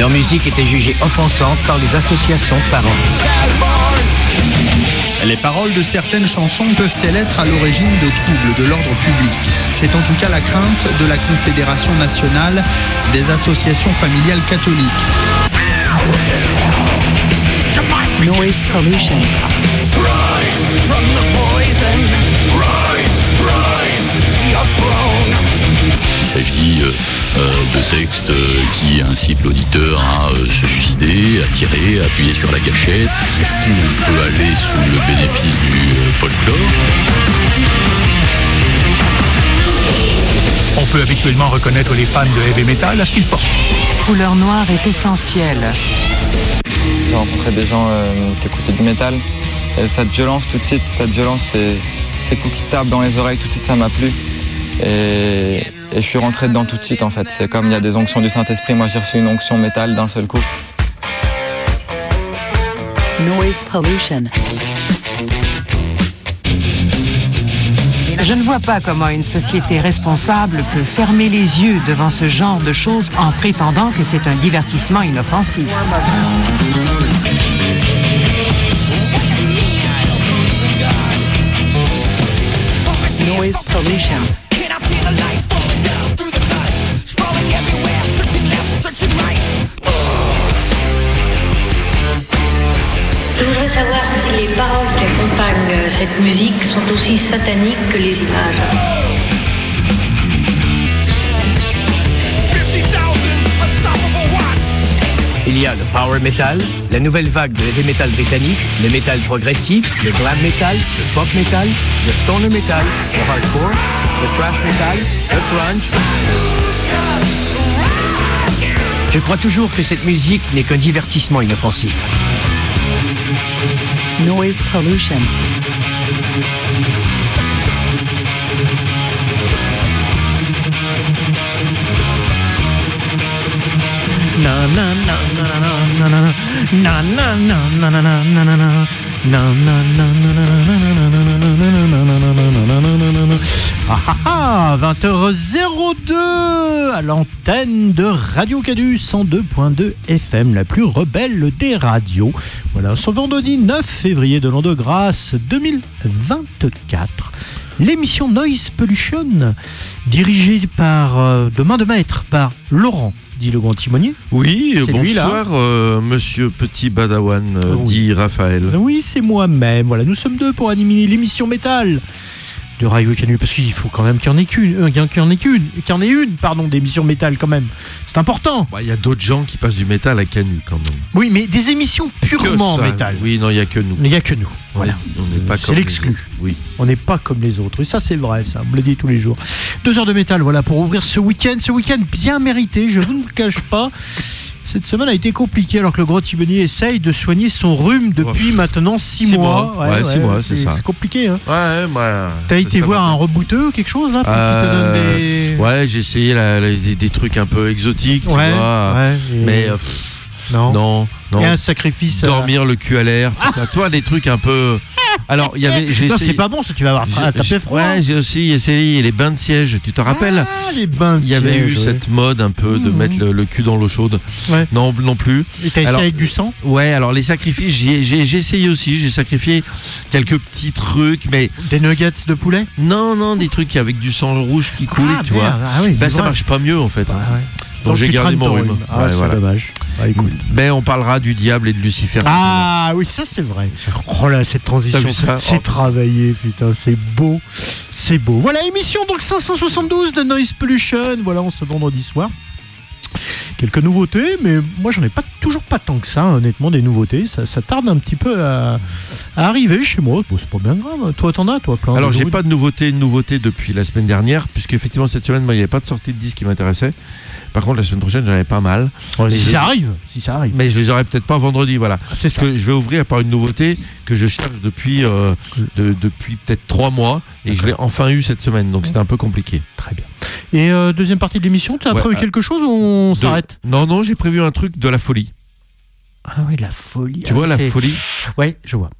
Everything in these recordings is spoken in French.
Leur musique était jugée offensante par les associations de parents. Les paroles de certaines chansons peuvent-elles être à l'origine de troubles de l'ordre public? C'est en tout cas la crainte de la Confédération nationale des associations familiales catholiques. Noise pollution. S'agit euh, euh, de textes euh, qui incitent l'auditeur à se suicider, à tirer, à appuyer sur la gâchette. Jusqu'où on peut aller sous le bénéfice du folklore? On peut habituellement reconnaître les fans de heavy metal à ce qu'ils portent. Couleur noire est essentielle. J'ai rencontré des gens euh, qui écoutaient du métal. Et cette violence, tout de suite, cette violence, c'est ces coups qui tapent dans les oreilles, tout de suite, ça m'a plu. Et, et je suis rentré dedans tout de suite, en fait. C'est comme il y a des onctions du Saint-Esprit. Moi, j'ai reçu une onction métal d'un seul coup. Noise pollution. Je ne vois pas comment une société responsable peut fermer les yeux devant ce genre de choses en prétendant que c'est un divertissement inoffensif. Noise pollution. Paroles qui accompagnent euh, cette musique sont aussi sataniques que les images. Il y a le power metal, la nouvelle vague de heavy metal britannique, le metal progressif, le glam metal, le pop metal, le stoner metal, le hardcore, le thrash metal, le grunge. Je crois toujours que cette musique n'est qu'un divertissement inoffensif. Noise pollution. Na na na na na na na na na na na na na na Ah, ah, ah, 20h02 à l'antenne de Radio Cadu 102.2 FM, la plus rebelle des radios. Voilà, ce vendredi 9 février de l'an de grâce 2024. L'émission Noise Pollution, dirigée par, euh, de main de maître par Laurent, dit le grand timonier. Oui, bonsoir, euh, monsieur Petit Badawan, euh, Oui. dit Raphaël. Oui, c'est moi-même. Voilà, nous sommes deux pour animer l'émission métal de Radio Canu parce qu'il faut quand même qu'il y en ait qu'une, euh, qu'il y en ait qu'une, qu'il y en ait une, pardon, d'émissions métal quand même. C'est important. Bah, Il y a d'autres gens qui passent du métal à Canu quand même. Oui, mais des émissions purement ça. métal. Oui, non, il n'y a que nous. Il n'y a que nous. Voilà. On n'est pas comme l'exclu. Oui. On n'est pas comme les autres. Et ça, c'est vrai, ça. On me le dit tous les jours. Deux heures de métal, voilà, pour ouvrir ce week-end. Ce week-end bien mérité, je vous ne le cache pas. Cette semaine a été compliquée alors que le gros Thibonnier essaye de soigner son rhume depuis maintenant six, Six mois. mois. Ouais, six mois, c'est ça. C'est compliqué, hein. Ouais, bah, T'as été voir un rebouteux ou quelque chose là Euh, des... Ouais, j'ai essayé la- la- des, des trucs un peu exotiques, tu Ouais, vois. ouais, Mais euh, pff, non. non, non. A un sacrifice. euh, Dormir le cul à l'air, tout ça. Toi, des trucs un peu. Alors, il y avait. Non, c'est pas bon, ça tu vas avoir j'ai- froid. Ouais, j'ai aussi essayé les bains de siège. Tu te rappelles Ah, les bains de Il y avait eu siège, ouais. cette mode un peu de Mhm. mettre le, le cul dans l'eau chaude. Ouais. Non, non plus. Et t'as essayé avec du sang? Ouais, alors les sacrifices, j'ai essayé aussi. J'ai sacrifié quelques petits trucs, mais Des nuggets de poulet? Non, non, des trucs avec du sang rouge qui coule, Ah, tu merde, vois. ah oui, Ben, ça vrai. marche pas mieux en fait. Bah, ouais. Donc j'ai gardé mon rhume. Ah, Ouais, c'est voilà. dommage. Ah, écoute. Ben on parlera du diable et de Lucifer. Ah oui, ça c'est vrai. Oh là, cette transition, c'est Oh. travaillé, putain, c'est beau, c'est beau. Voilà, émission donc 572 de Noise Pollution, voilà, on se vendredi soir. Quelques nouveautés, mais moi j'en ai pas toujours pas tant que ça, honnêtement, des nouveautés. Ça, ça tarde un petit peu à, à arriver chez moi. Bon, c'est pas bien grave. Toi, t'en as, toi, plein Alors j'ai nouveautés pas de nouveauté, de nouveauté depuis la semaine dernière, puisque effectivement cette semaine moi, il n'y avait pas de sortie de disque qui m'intéressait. Par contre la semaine prochaine j'en avais pas mal. Ouais, si je- ça arrive, si ça arrive. Mais je les aurais peut-être pas vendredi, voilà. C'est ça. Parce que je vais ouvrir par une nouveauté que je cherche depuis, euh, de- depuis peut-être trois mois et je l'ai enfin eu cette semaine, donc c'était un peu compliqué. Très bien. Et euh, deuxième partie de l'émission, tu as Ouais, prévu euh, quelque chose ou on De- s'arrête? Non, non, j'ai prévu un truc de la folie. Ah oui, la folie. Tu Ah, vois la c'est- folie Ouais, je vois.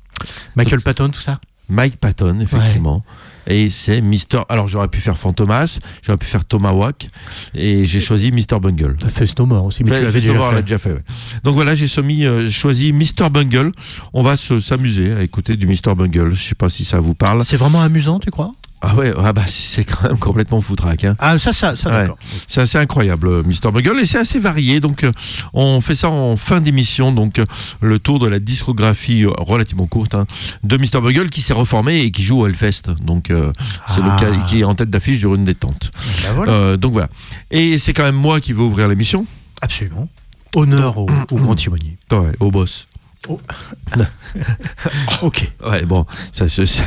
Michael Patton, tout ça? Mike Patton, effectivement. Et c'est Mister. Alors j'aurais pu faire Fantomas, j'aurais pu faire Tomahawk, et j'ai choisi Mister Bungle. Fest No More aussi, mais Fait- déjà l'a fait. déjà fait. ouais. Donc voilà, j'ai euh, choisi Mister Bungle. On va se- s'amuser à écouter du Mister Bungle. Je sais pas si ça vous parle. C'est vraiment amusant, tu crois? Ah ouais, ah bah c'est quand même complètement foutraque. Hein. Ah, ça, ça, ça Ouais. d'accord. C'est assez incroyable, euh, Mister Bungle, et c'est assez varié. Donc, euh, on fait ça en fin d'émission. Donc, euh, le tour de la discographie relativement courte hein, de Mister Bungle qui s'est reformé et qui joue au Hellfest. Donc, euh, c'est Ah. le cas qui est en tête d'affiche du Rune Détente. Bah voilà. Euh, donc voilà. Et c'est quand même moi qui vais ouvrir l'émission. Absolument. Honneur au, au grand timonier. Ouais, au boss. Ok. Ouais, bon, ça, ça, ça-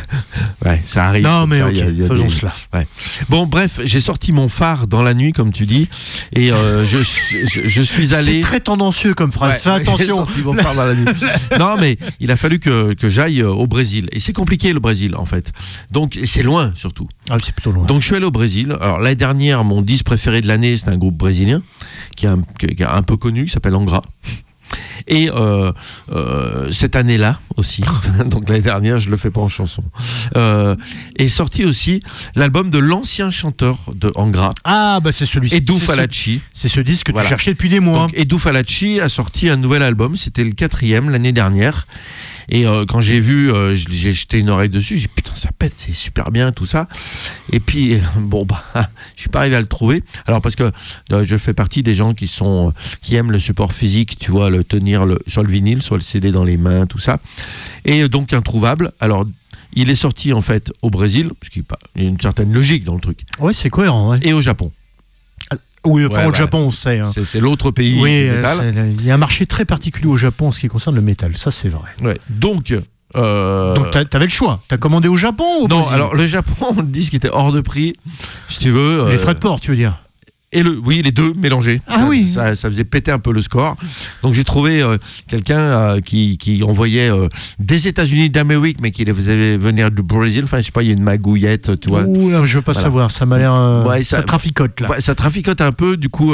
ouais, ça arrive. Non, mais Ça, ok, il y a- il y a faisons des- cela. Ouais. Bon, bref, j'ai sorti mon phare dans la nuit, comme tu dis, et euh, je, je, je suis allé. C'est très tendancieux comme phrase. Ouais, Fais attention. sorti mon phare dans la nuit. non, mais il a fallu que, que j'aille euh, au Brésil. Et c'est compliqué le Brésil, en fait. Donc, c'est loin, surtout. Ah, c'est plutôt loin. Donc, je suis allé au Brésil. Alors, l'année dernière, mon disque préféré de l'année, c'est un groupe brésilien qui est un, qui est un peu connu, qui s'appelle Angra. Et euh, euh, cette année-là aussi, donc l'année dernière, je le fais pas en chanson, euh, est sorti aussi l'album de l'ancien chanteur de Angra, Ah, bah c'est celui-ci. Ce- Falacci. C'est ce disque que Voilà. tu cherchais depuis des mois. Donc, Edu Falacci a sorti un nouvel album, c'était le quatrième l'année dernière. Et euh, quand j'ai vu, euh, j'ai jeté une oreille dessus, j'ai dit putain ça pète, c'est super bien tout ça. Et puis bon bah je suis pas arrivé à le trouver. Alors parce que euh, je fais partie des gens qui sont qui aiment le support physique, tu vois, le tenir le, sur le vinyle, sur le CD dans les mains, tout ça. Et donc introuvable. Alors il est sorti en fait au Brésil, parce qu'il y a une certaine logique dans le truc, Ouais, c'est cohérent. Ouais. et au Japon. Oui, enfin, Ouais, au Japon, on sait. hein. C'est l'autre pays Oui, du euh, il y a un marché très particulier au Japon en ce qui concerne le métal. Ça, c'est vrai. Ouais. Donc euh, Donc, t'a- t'avais le choix. T'as commandé au Japon ou au Non, Brésil alors le Japon, le disque était hors de prix, si tu veux. Les euh, frais de port, tu veux dire et le, oui, les deux mélangés. Ah ça, oui. Ça, ça faisait péter un peu le score. Donc j'ai trouvé euh, quelqu'un euh, qui, qui envoyait euh, des États-Unis d'Amérique, mais qui les faisait venir du Brésil. Enfin, je sais pas, il y a une magouillette, tu vois. Ouh, là, je veux pas Voilà. savoir. Ça m'a l'air. Ouais, ça, ça- traficote, là. Ouais, ça traficote un peu, du coup,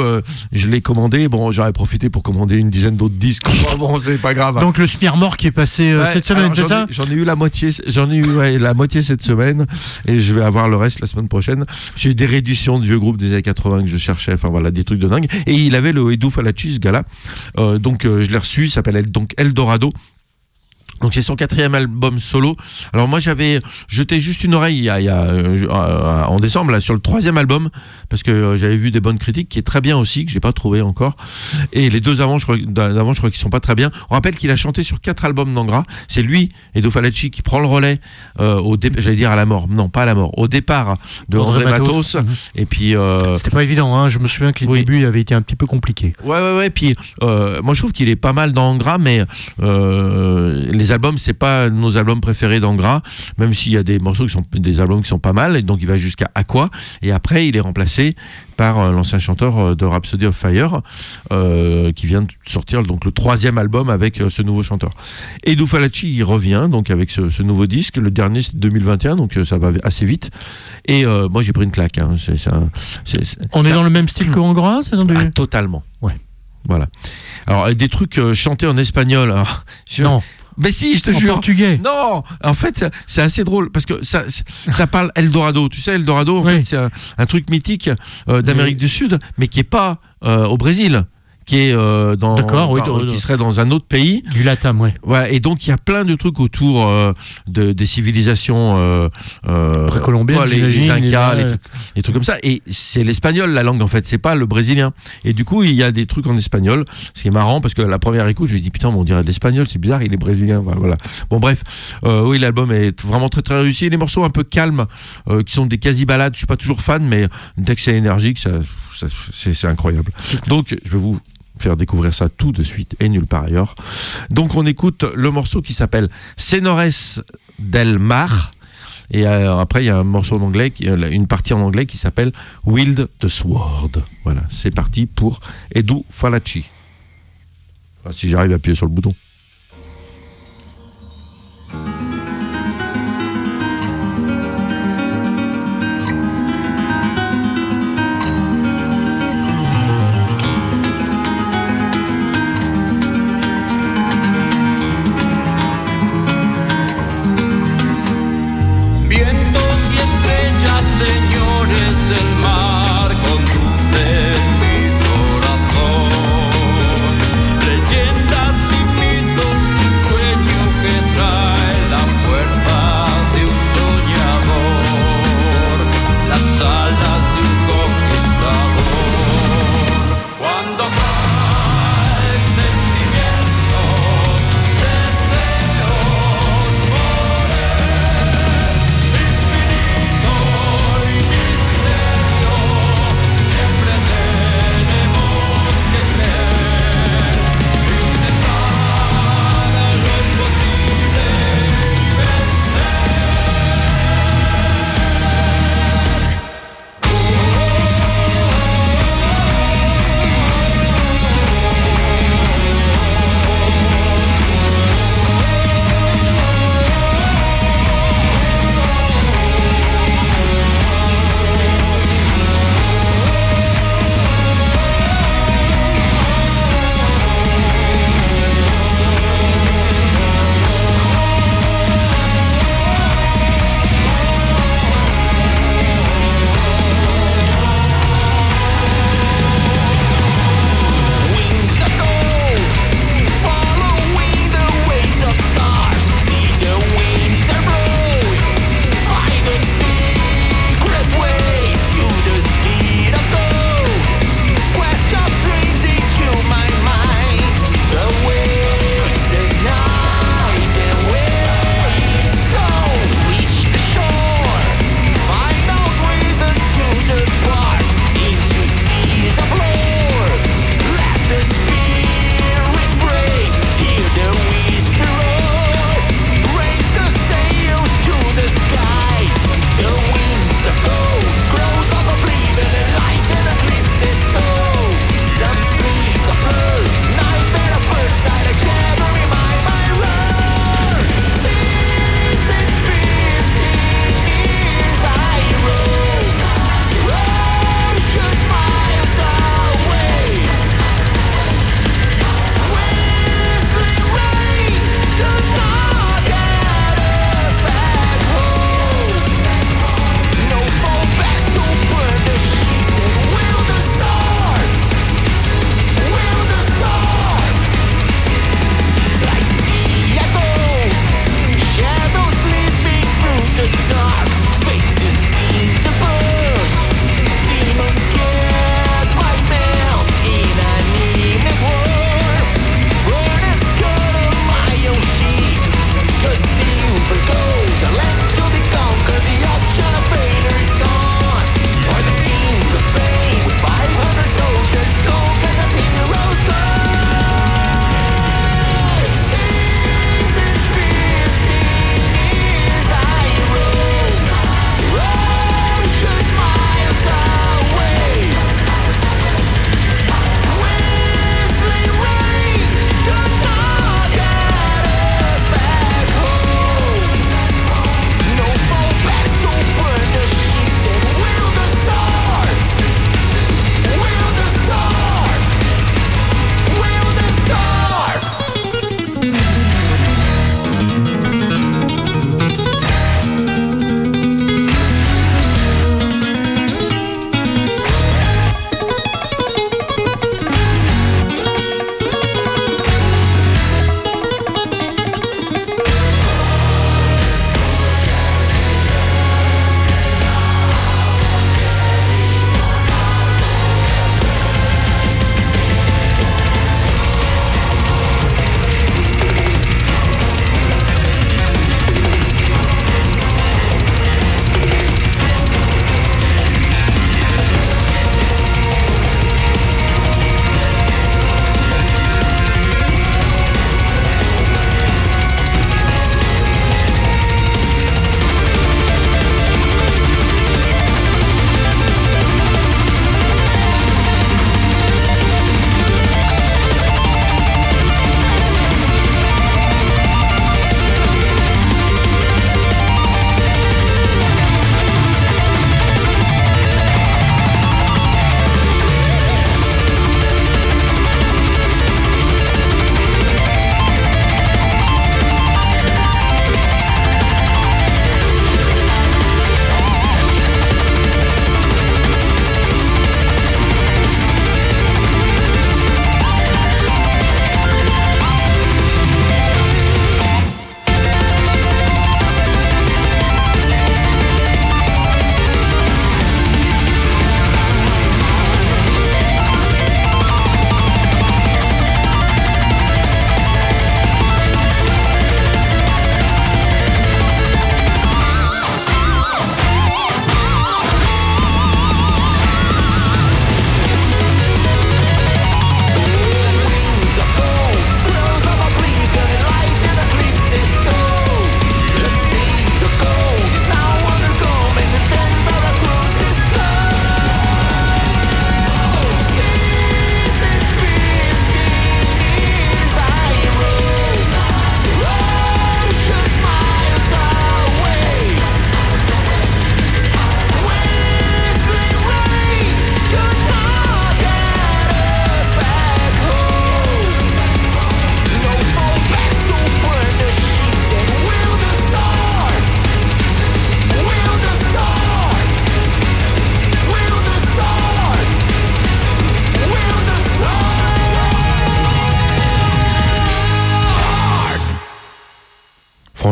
je l'ai commandé. Bon, j'aurais profité pour commander une dizaine d'autres disques. Bon, c'est pas grave. hein. Donc, le Smear mort qui est passé Ouais, cette semaine, c'est ça? J'en ai eu la moitié, j'en ai eu la moitié cette semaine et je vais avoir le reste la semaine prochaine. J'ai eu des rééditions de vieux groupes des années 80 que je enfin voilà, des trucs de dingue. Et il avait le Falacci, ce gars-là. Euh, donc euh, je l'ai reçu, il s'appelle El- donc Eldorado. Donc c'est son quatrième album solo. Alors moi j'avais jeté juste une oreille il y a, il y a, euh, euh, en décembre là sur le troisième album parce que euh, j'avais vu des bonnes critiques qui est très bien aussi que j'ai pas trouvé encore. Et les deux avant je crois d'avant je crois qu'ils sont pas très bien. On rappelle qu'il a chanté sur quatre albums d'Angra. C'est lui Edo Falacci qui prend le relais euh, au dé- j'allais dire à la mort. Non pas à la mort. Au départ de André André, Matos. Matos. Mhm. Et puis C'était pas évident, hein. je me souviens que les Oui. débuts avaient été un petit peu compliqués. Ouais, ouais, ouais. Puis, moi, je trouve qu'il est pas mal dans Angra, mais euh, les albums, c'est pas nos albums préférés d'Angra, même s'il y a des morceaux qui sont des albums qui sont pas mal. Et donc, il va jusqu'à Aqua. Et après, il est remplacé par euh, l'ancien chanteur euh, de Rhapsody of Fire, euh, qui vient de sortir donc le troisième album avec ce nouveau chanteur. Et Falacci, il revient donc avec ce, ce nouveau disque. Le dernier, c'est 2021, donc ça va assez vite. Et euh, moi, j'ai pris une claque. hein. On est dans le même style que Angra C'est dans du... ah, totalement. Ouais. Voilà. Alors, des trucs euh, chantés en espagnol. alors, Non, Mais si, je te en jure. portugais. Non, en fait, c'est assez drôle parce que ça, ça parle Eldorado. Tu sais, Eldorado, en Oui. fait, c'est un, un truc mythique euh, d'Amérique du Sud, mais qui est pas euh, au Brésil, qui est euh, dans, D'accord, oui, dans- dans- qui serait dans un autre pays. Du Latam, ouais. Voilà. Et donc, il y a plein de trucs autour euh, de, des civilisations euh, euh, Précolombiennes, toi, les, les Incas, les- les, trucs, les trucs comme ça. Et c'est l'espagnol la langue en fait, c'est pas le brésilien. Et du coup, il y a des trucs en espagnol, ce qui est marrant parce que la première écoute, je lui ai dit putain, mais on dirait de l'espagnol, c'est bizarre, il est brésilien. Voilà. Bon bref, oui, l'album est vraiment très très réussi. Les morceaux un peu calmes, qui sont des quasi balades. Je suis pas toujours fan, mais dès que c'est énergique, ça, ça- c'est c'est incroyable. Donc, je vais vous faire découvrir ça tout de suite et nulle part ailleurs. Donc on écoute le morceau qui s'appelle Senores del Mar. Et euh, après, il y a un morceau en anglais, euh, une partie en anglais qui s'appelle Wild the Sword. Voilà, c'est parti pour Edu Falacci. Enfin, si j'arrive à appuyer sur le bouton.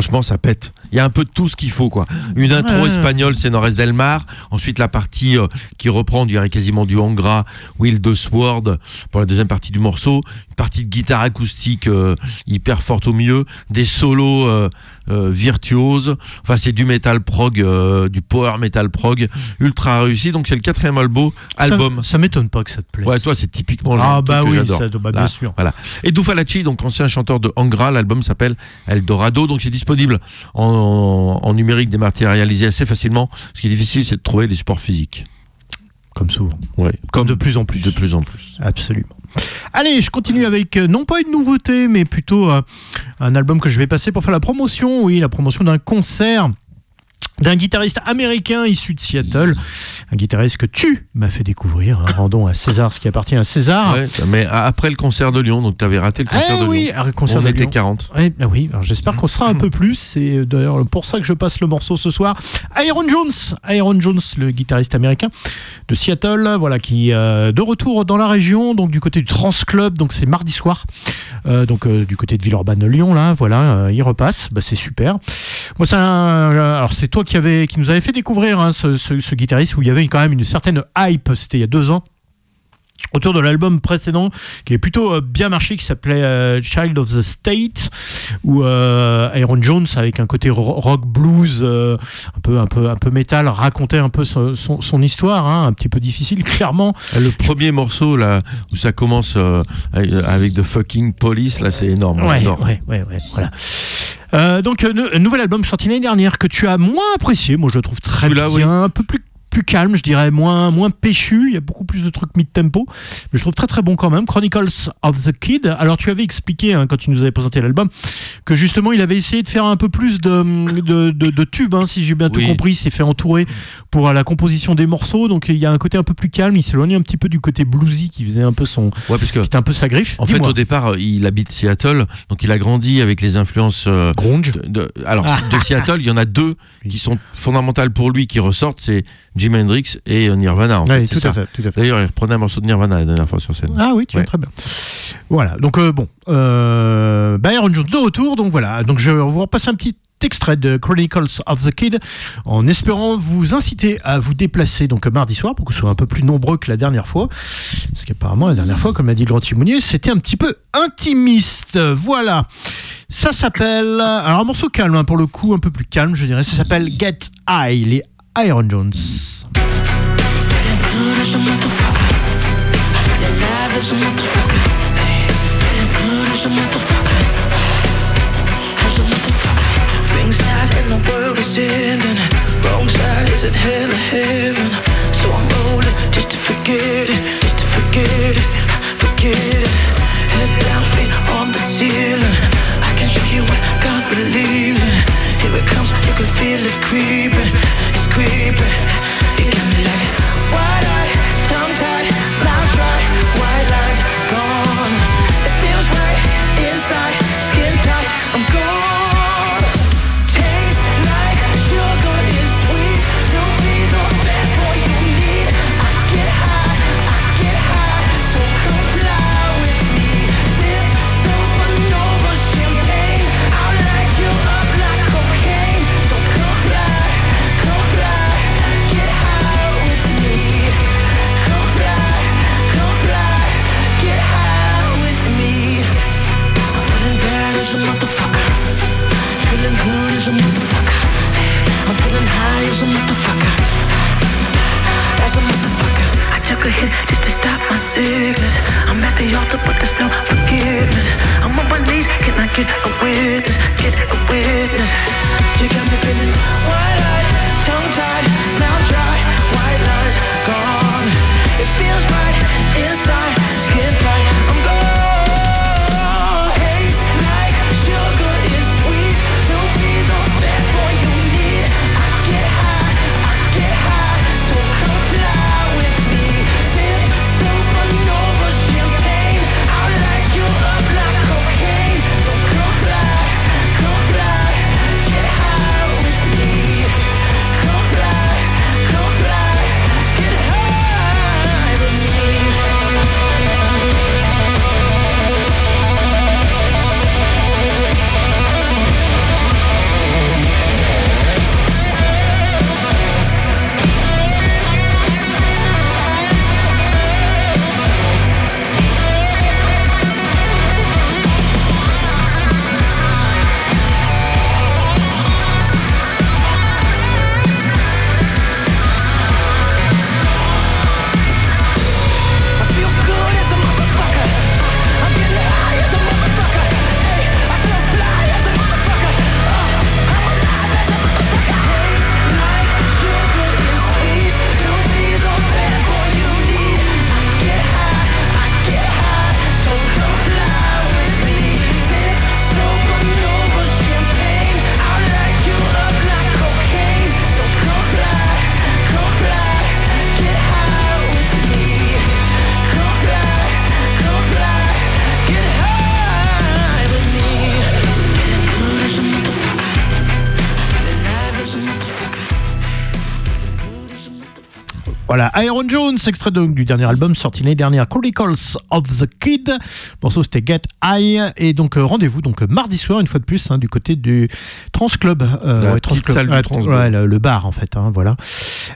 Franchement, ça pète. Il y a un peu de tout ce qu'il faut, quoi. Une intro Ouais. espagnole, c'est Nores del Mar. Ensuite, la partie euh, qui reprend, on dirait quasiment du Angra, Will de Sword, pour la deuxième partie du morceau. De guitare acoustique euh, hyper forte au milieu. Des solos euh, euh, virtuoses. Enfin, c'est du metal prog, du power metal prog, ultra réussi. Donc, c'est le quatrième album. album. Ça, ça m'étonne pas que ça te plaise. Ouais, toi, c'est typiquement le Ah, bah que oui, j'adore. bah, bien Là, sûr. Voilà. Et Dufalaci, donc ancien chanteur de Angra, l'album s'appelle Eldorado, donc c'est disponible en, en- en numérique dématérialisé assez facilement. Ce qui est difficile, c'est de trouver les supports physiques. Comme souvent. Ouais. Comme de plus en plus. De plus en plus. Absolument. Allez, je continue avec euh, non pas une nouveauté, mais plutôt euh, un album que je vais passer pour faire la promotion. Oui, la promotion d'un concert d'un guitariste américain issu de Seattle, un guitariste que tu m'as fait découvrir. hein. Rendons à César ce qui appartient à César. Ouais, mais après le concert de Lyon, donc tu avais raté le concert Ah de oui, Lyon. alors, le concert On de était Lyon. 40. Ouais, ah oui, j'espère qu'on sera un peu plus. C'est d'ailleurs pour ça que je passe le morceau ce soir. Aaron Jones, Aaron Jones, le guitariste américain de Seattle, voilà, qui euh, de retour dans la région, donc du côté du Trans Club, donc c'est mardi soir, euh, donc euh, du côté de Villeurbanne Lyon, là, voilà, euh, il repasse, bah, c'est super. Moi, alors c'est toi qui avait, qui nous avait fait découvrir hein, ce, ce- ce guitariste où il y avait quand même une certaine hype. C'était il y a deux ans autour de l'album précédent qui est plutôt euh, bien marché qui s'appelait euh, Child of the State où euh, Aaron Jones avec un côté ro- rock blues un peu un peu un peu métal racontait un peu son, son- son histoire hein, un petit peu difficile clairement Le premier morceau, là, où ça commence avec The Fucking Police, là, c'est énorme. Ouais, j'adore. ouais, ouais, ouais, voilà. Euh, donc, euh, nou- un nouvel album sorti l'année dernière que tu as moins apprécié. Moi, je le trouve très bien. Oui. Un peu plus plus calme, je dirais, moins, moins péchu. Il y a beaucoup plus de trucs mid-tempo. Mais je trouve très très bon quand même. Chronicles of the Kid. Alors, tu avais expliqué, hein, quand tu nous avais présenté l'album, que justement, il avait essayé de faire un peu plus de, de, de- de tubes, hein, si j'ai bien tout compris. Il s'est fait entourer pour euh, la composition des morceaux. Donc, il y a un côté un peu plus calme. Il s'éloignait un petit peu du côté bluesy qui faisait un peu son. Ouais, parce que qui était un peu sa griffe. En fait, au départ, euh, il habite Seattle, donc il a grandi avec les influences. euh, Grunge. de- alors, Ah. de Seattle, il y en a deux qui sont fondamentales pour lui, qui ressortent c'est Jimi Hendrix et Nirvana. En Ouais, fait, tout à fait, tout à fait. D'ailleurs, il reprenait un morceau de Nirvana la dernière fois sur scène. Ah oui, tu vois, très bien. Voilà, donc euh, bon, euh, bah, Aaron Jones de retour, donc voilà, donc je vais vous repasser un petit extrait de Chronicles of the Kid en espérant vous inciter à vous déplacer donc mardi soir pour que ce soit un peu plus nombreux que la dernière fois parce qu'apparemment la dernière fois comme a dit le grand timonier c'était un petit peu intimiste voilà ça s'appelle alors un morceau calme hein, pour le coup un peu plus calme je dirais ça s'appelle Get High les Iron Jones. Ringside and the hit just to stop my sickness. I'm at the altar, but there's no forgiveness. I'm on my knees, can I get a witness? Aaron Jones, extrait donc du dernier album sorti l'année dernière, Chronicles of the Kid. Morceau c'était Get High. Et donc euh, rendez-vous donc mardi soir, une fois de plus, hein, du côté du Trans Club. euh, La ouais, Trans petite Club. salle du Ouais, Trans ouais, Club. le, le bar en fait, hein, voilà.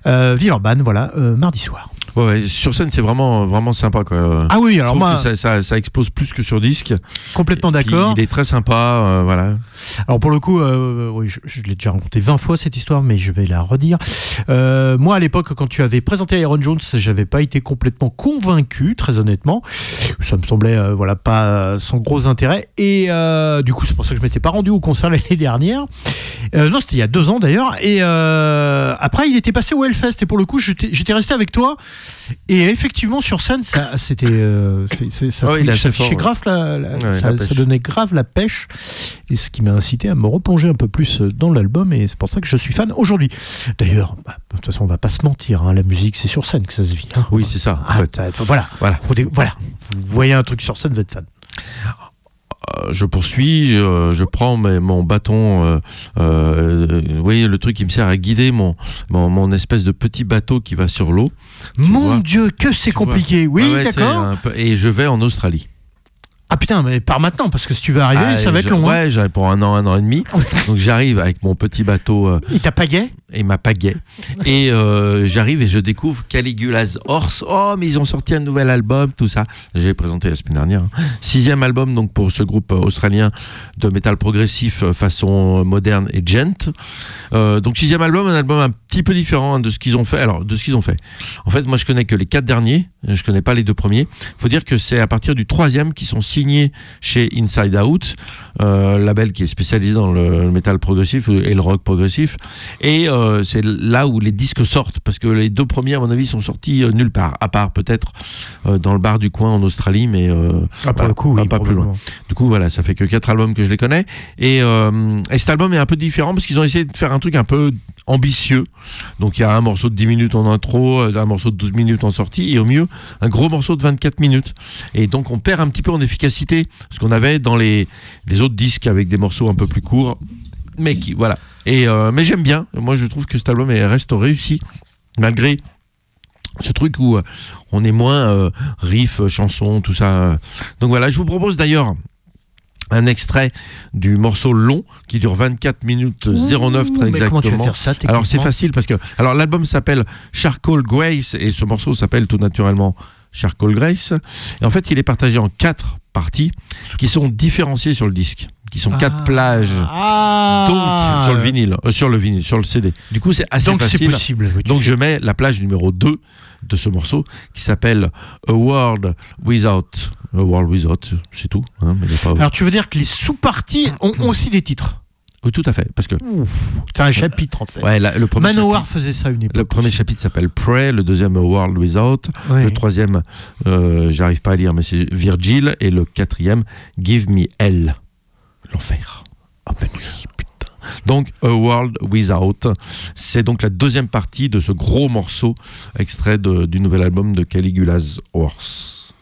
Euh, Villeurbanne, voilà, euh, mardi soir. Ouais, ouais, sur scène, c'est vraiment, vraiment sympa. Quoi. Ah oui, alors moi- ça, ça, ça explose plus que sur disque. Complètement d'accord. Il est très sympa, euh, voilà. Alors pour le coup, euh, oui, je, je l'ai déjà raconté 20 fois cette histoire, mais je vais la redire. Euh, moi, à l'époque, quand tu avais présenté Aaron Jones, j'avais pas été complètement convaincu, très honnêtement. Ça me semblait, voilà, pas sans gros intérêt. Et du coup, c'est pour ça que je m'étais pas rendu au concert l'année dernière. Non, c'était il y a deux ans d'ailleurs. Et après, il était passé au Hellfest. Et pour le coup, j'étais resté avec toi. Et effectivement, sur scène, ça, c'était, euh, ça, ça grave la, la- Ouais, ça, la ça donnait grave la pêche. Et ce qui m'a incité à me replonger un peu plus dans l'album. Et c'est pour ça que je suis fan aujourd'hui. D'ailleurs, bah, de toute façon, on va pas se mentir. hein, la musique, c'est sur scène que ça se vit. hein. Oui, c'est ça. En Ah, fait. faut- voilà. Voilà. Voilà. Vous voyez un truc sur scène, vous êtes fan. Euh, je poursuis, je, je prends mes- mon bâton, euh, euh, vous voyez le truc qui me sert à guider mon, mon, mon espèce de petit bateau qui va sur l'eau. Mon vois Dieu, que c'est vois compliqué. Oui, Ah ouais, c'est d'accord. Et je vais en Australie. Ah putain, mais par maintenant, parce que si tu veux arriver, Ah, ça va être je- long. hein. Ouais, j'arrive pour un an, un an et demi. Donc j'arrive avec mon petit bateau euh, Il t'a pagaie et ma pagaie. Et euh, j'arrive et je découvre Caligula's Horse. Oh, mais ils ont sorti un nouvel album, tout ça. J'ai présenté la semaine dernière. hein. Sixième album donc pour ce groupe euh, australien de métal progressif euh, façon moderne et gent. Euh, donc sixième album, un album un petit peu différent hein, de ce qu'ils ont fait. Alors de ce qu'ils ont fait. En fait, moi je connais que les quatre derniers. Je connais pas les deux premiers. Faut dire que c'est à partir du troisième qu'ils sont signés chez Inside Out, euh, label qui est spécialisé dans le, le métal progressif et le rock progressif. Et euh, c'est là où les disques sortent, parce que les deux premiers, à mon avis, sont sortis euh, nulle part, à part peut-être euh, dans le bar du coin en Australie, mais euh, Ah, pour voilà, le coup, pas, oui, pas plus loin. Du coup, voilà, ça fait que quatre albums que je les connais. Et, euh, et cet album est un peu différent parce qu'ils ont essayé de faire un truc un peu ambitieux. Donc il y a un morceau de 10 minutes en intro, euh, un morceau de 12 minutes en sortie, et au mieux, un gros morceau de 24 minutes. Et donc on perd un petit peu en efficacité, ce qu'on avait dans les, les autres disques avec des morceaux un peu plus courts. Mais qui, voilà. Et, euh, mais j'aime bien. Moi, je trouve que cet album est- reste réussi, malgré ce truc où euh, on est moins euh, riff, chanson, tout ça. Donc voilà, je vous propose d'ailleurs un extrait du morceau long qui dure 24 minutes 09 très tu exactement. faire ça, alors c'est facile parce que alors l'album s'appelle Charcoal Grace et ce morceau s'appelle tout naturellement Charcoal Grace et en fait il est partagé en quatre parties qui sont différenciées sur le disque qui sont quatre plages. Ah. donc sur le vinyle euh, sur le vinyle sur le CD du coup c'est assez Donc, facile. possible, donc fais- je mets la plage numéro 2 de ce morceau qui s'appelle A World Without A World Without c'est tout hein, mais a pas- Alors tu veux dire que les sous-parties ont ont aussi des titres? Oui tout à fait parce que C'est un chapitre en fait. Ouais, la- le premier Manowar chapitre- faisait ça une époque. Le premier chapitre s'appelle Pray, le deuxième World Without, le troisième, euh, j'arrive pas à lire, mais c'est Virgil, et le quatrième, Give Me Hell, l'enfer. Putain. Donc, A World Without, c'est donc la deuxième partie de ce gros morceau extrait du nouvel album de Caligula's Horse.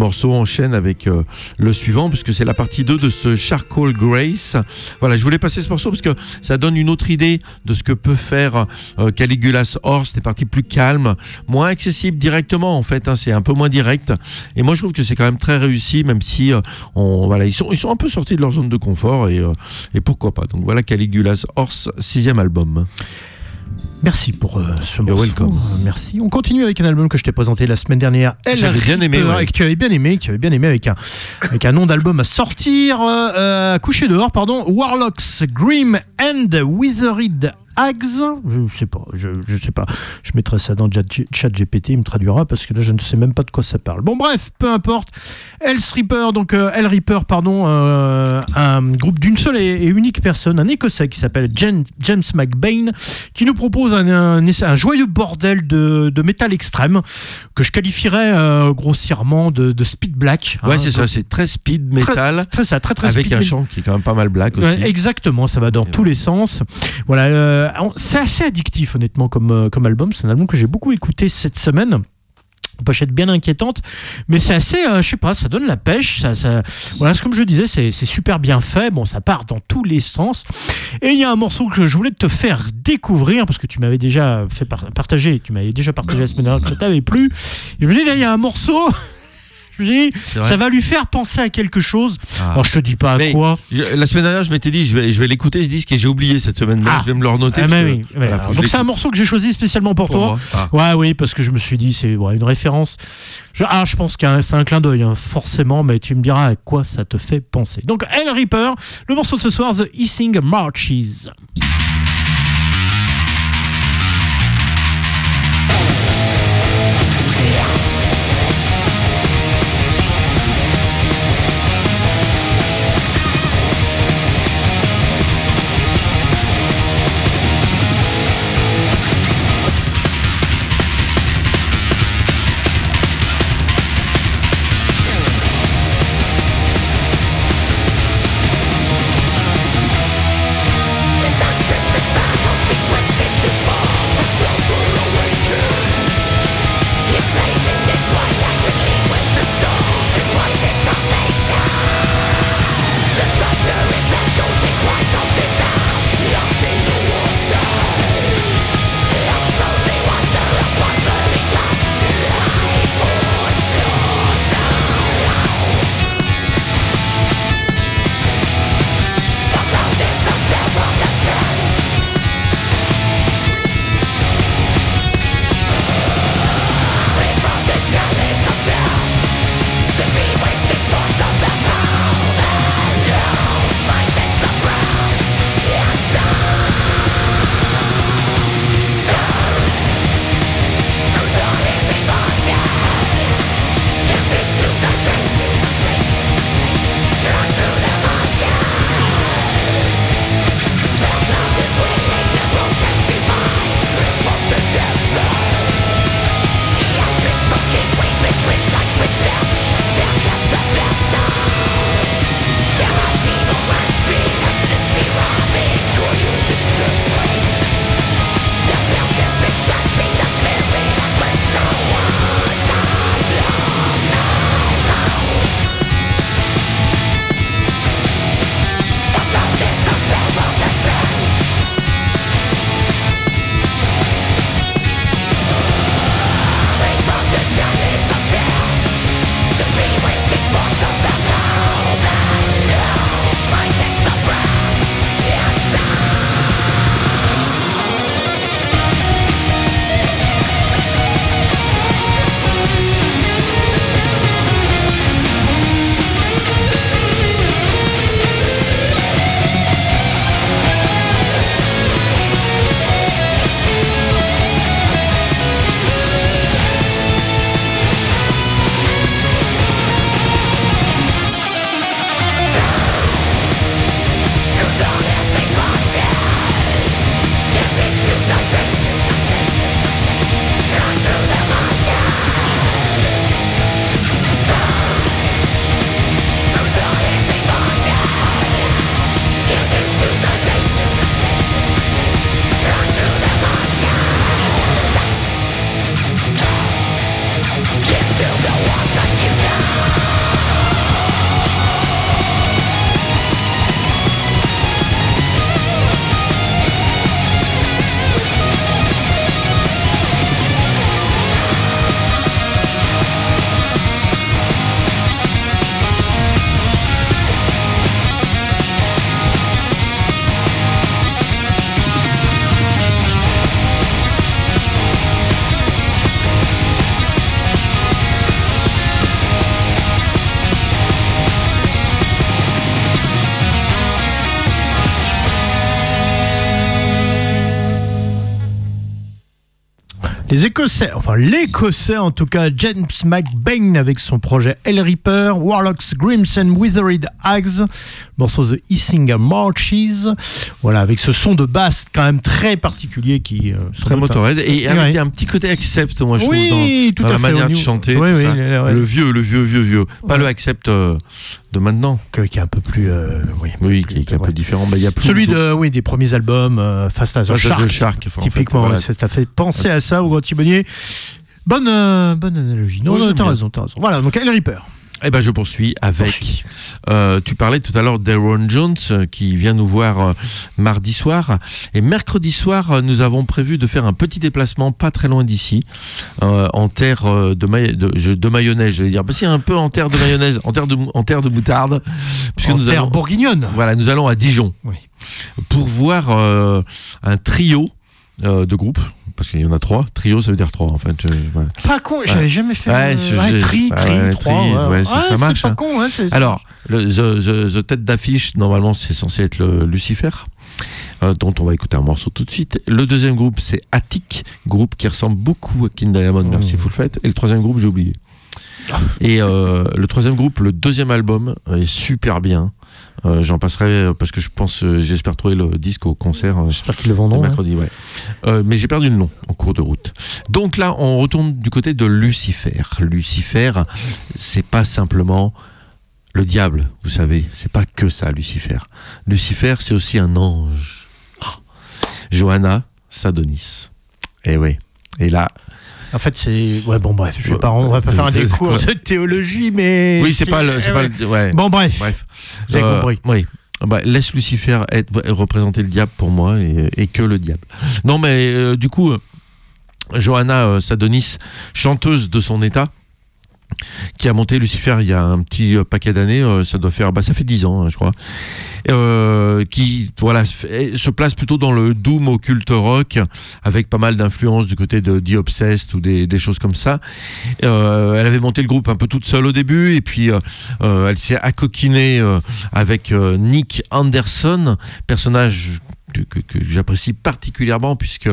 Morceau enchaîne avec euh, le suivant, puisque c'est la partie 2 de ce Charcoal Grace. Voilà, je voulais passer ce morceau parce que ça donne une autre idée de ce que peut faire euh, Caligula's Horse, des parties plus calmes, moins accessibles directement en fait, hein, c'est un peu moins direct. Et moi je trouve que c'est quand même très réussi, même si euh, on, voilà, ils, sont, ils sont un peu sortis de leur zone de confort et, et pourquoi pas. Donc voilà Caligula's Horse, sixième album. Merci pour euh, ce You're morceau. welcome. Merci. On continue avec un album que je t'ai présenté la semaine dernière. J'avais bien aimé, ouais. Et que tu avais bien aimé, que tu avais bien aimé avec un, avec un nom d'album à sortir, euh, euh, à coucher dehors, pardon. Warlocks, Grim and Withered Hags. Je sais pas, je, je sais pas. Je mettrai ça dans chat GPT, il me traduira parce que là je ne sais même pas de quoi ça parle. Bon bref, peu importe. El Reaper, donc euh, El Reaper, pardon, euh, un groupe d'une seule et, et unique personne, un Écossais qui s'appelle James McBain, qui nous propose un, un, un joyeux bordel de, de métal extrême que je qualifierais euh, grossièrement de, de speed black. Ouais, hein. c'est ça, c'est très speed très- metal. Très, ça, très, très avec speed un chant qui est quand même pas mal black aussi. Ouais, exactement, ça va dans tous les sens. Voilà, euh, c'est assez addictif honnêtement comme, euh, comme album. C'est un album que j'ai beaucoup écouté cette semaine. Pochette bien inquiétante, mais c'est assez, euh, je sais pas, ça donne la pêche. Ça, ça- voilà, comme je disais, c'est super bien fait. Bon, ça part dans tous les sens. Et il y a un morceau que je voulais te faire découvrir parce que tu m'avais déjà fait par- partager, tu m'avais déjà partagé la semaine dernière que ça t'avait plu. Et je me dis là, il y a un morceau. Ça va lui faire penser à quelque chose. Ah. Alors je te dis pas à Mais quoi. je- la semaine dernière, je m'étais dit, je vais, je vais l'écouter ce disque et j'ai oublié cette semaine. Ah. je vais me le renoter. Ah, que- oui, voilà, donc c'est un morceau que j'ai choisi spécialement pour, Pour toi. Ah. Ouais, oui, parce que je me suis dit c'est ouais, une référence. Je, ah, je pense que c'est un clin d'œil, hein, forcément, mais tu me diras à quoi ça te fait penser. Donc, El Reaper, le morceau de ce soir, The Hissing Marches. Les Écossais, enfin l'Écossais en tout cas, James McBain avec son projet Hell Reaper, Warlocks, Grims and Withered Hags, morceau The Hissing Marches, voilà, avec ce son de basse quand même très particulier qui... euh, Très motorhead et Ouais. avec un petit côté accept moi je Oui, trouve tout dans, à dans la fait, manière de chanter Oui, tout oui, ça. ouais, ouais. le vieux le vieux vieux vieux pas Ouais. le accept euh, de maintenant que- qui est un peu plus... euh, oui, qui, est un peu ouais. différent bah, il y a plus Celui de, oui, des premiers albums, euh, Fast as a Shark, Shark, enfin, en fait, typiquement, voilà. ça fait penser à ça, Thibonnier. Bonne, euh, bonne analogie. Non, non, t'as raison, t'as raison. Voilà, donc Hell Reaper. Eh ben, je poursuis avec. euh, tu parlais tout à l'heure d'Aaron Jones euh, qui vient nous voir euh, mardi soir. Et mercredi soir, nous avons prévu de faire un petit déplacement pas très loin d'ici, en terre de, mayonnaise, je vais dire. Bah, si, un peu en terre de mayonnaise, en terre de, en terre de moutarde. Puisque En nous terre allons, bourguignonne. voilà, nous allons à Dijon Oui. pour voir un trio de groupes. Parce qu'il y en a trois. Trio, ça veut dire trois, en fait. Je- voilà. Pas con, j'avais jamais fait. Ouais, le- ouais, tri, tri, trois. tri, ouais. ça- marche, pas hein. con, c'est- Alors, le the, the- the tête d'affiche, normalement, c'est censé être le Lucifer, euh, dont on va écouter un morceau tout de suite. Le deuxième groupe, c'est Attic, groupe qui ressemble beaucoup à King Diamond, Mmh. merci Full Fate. Et le troisième groupe, j'ai oublié. Ah. Et euh, le troisième groupe, le deuxième album, euh, est super bien. Euh, J'en passerai euh, parce que je pense, euh, j'espère trouver le disque au concert. J'espère qu'ils le vendront. hein. mercredi, ouais. Euh, mais j'ai perdu le nom en cours de route. Donc là, on retourne du côté de Lucifer. Lucifer, c'est pas simplement le diable, vous savez. C'est pas que ça, Lucifer. Lucifer, c'est aussi un ange. Ah. Johanna Sadonis. Et oui. Et là, En fait, c'est. Ouais, bon, bref, je vais pas, on va pas faire des de cours de théologie, mais. oui, c'est pas le, c'est pas ouais. le- ouais. Bon, bref. Bref. Vous avez Euh, compris. Oui. Ah bah, laisse Lucifer être, représenter le diable pour moi et, et que le diable. Non, mais euh, du coup, euh, Johanna euh, Sadonis, chanteuse de son état, qui a monté Lucifer il y a un petit euh, paquet d'années, euh, ça doit faire, bah, ça fait 10 ans, hein, je crois, euh, qui voilà se place plutôt dans le doom occulte rock, avec pas mal d'influences du côté de The Obsessed ou des, choses comme ça. Elle avait monté le groupe un peu toute seule au début, et puis elle s'est accoquinée avec Nick Anderson, personnage que, j'apprécie particulièrement puisque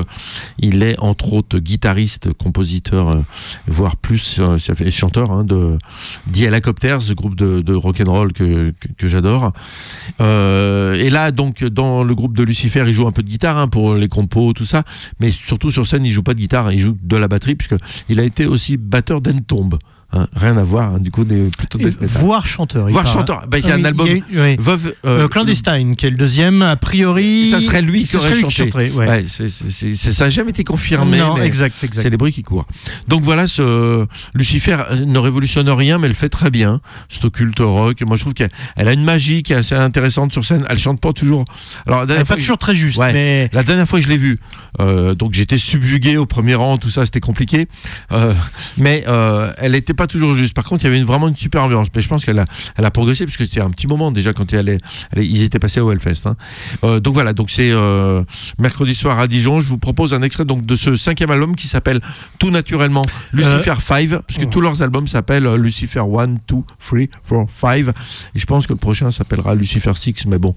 il est entre autres guitariste, compositeur, euh, voire plus, euh, chanteur hein, de The Helicopters, ce groupe de, rock and roll que, j'adore. Euh, et là donc dans le groupe de Lucifer, il joue un peu de guitare hein, pour les compos, tout ça, mais surtout sur scène, il joue pas de guitare, il joue de la batterie puisque il a été aussi batteur d'Entombe. Hein, rien à voir, hein, du coup, des, plutôt metal. Voir chanteur. il Voir chanteur. Bah, il y a Ah un album, a eu- oui. Veuve, Euh, euh, Clandestine, qui est le deuxième, a priori. ça serait lui qui aurait chanté. chanterait, ouais. Ouais, ça n'a jamais été confirmé. Non, exact, exact. C'est les bruits qui courent. Donc voilà, ce Lucifer euh, ne révolutionne rien, mais elle fait très bien. C'est occulte rock. Moi, je trouve qu'elle elle a une magie qui est assez intéressante sur scène. Elle chante pas toujours. Alors, Elle dernière est fois pas toujours très juste, Ouais. mais. La dernière fois que je l'ai vue, euh, donc j'étais subjugué au premier rang, tout ça, c'était compliqué. Euh, mais elle n'était pas toujours juste. Par contre, il y avait une- vraiment une super ambiance. Mais je pense qu'elle a, elle a progressé parce que c'était un petit moment déjà quand elle est- ils étaient passés au Hellfest. hein. Euh, donc voilà, donc c'est euh, mercredi soir à Dijon. Je vous propose un extrait donc de ce cinquième album qui s'appelle tout naturellement Lucifer 5, parce que tous leurs albums s'appellent euh, Lucifer 1, 2, 3, 4, 5. Et je pense que le prochain s'appellera Lucifer 6, mais bon.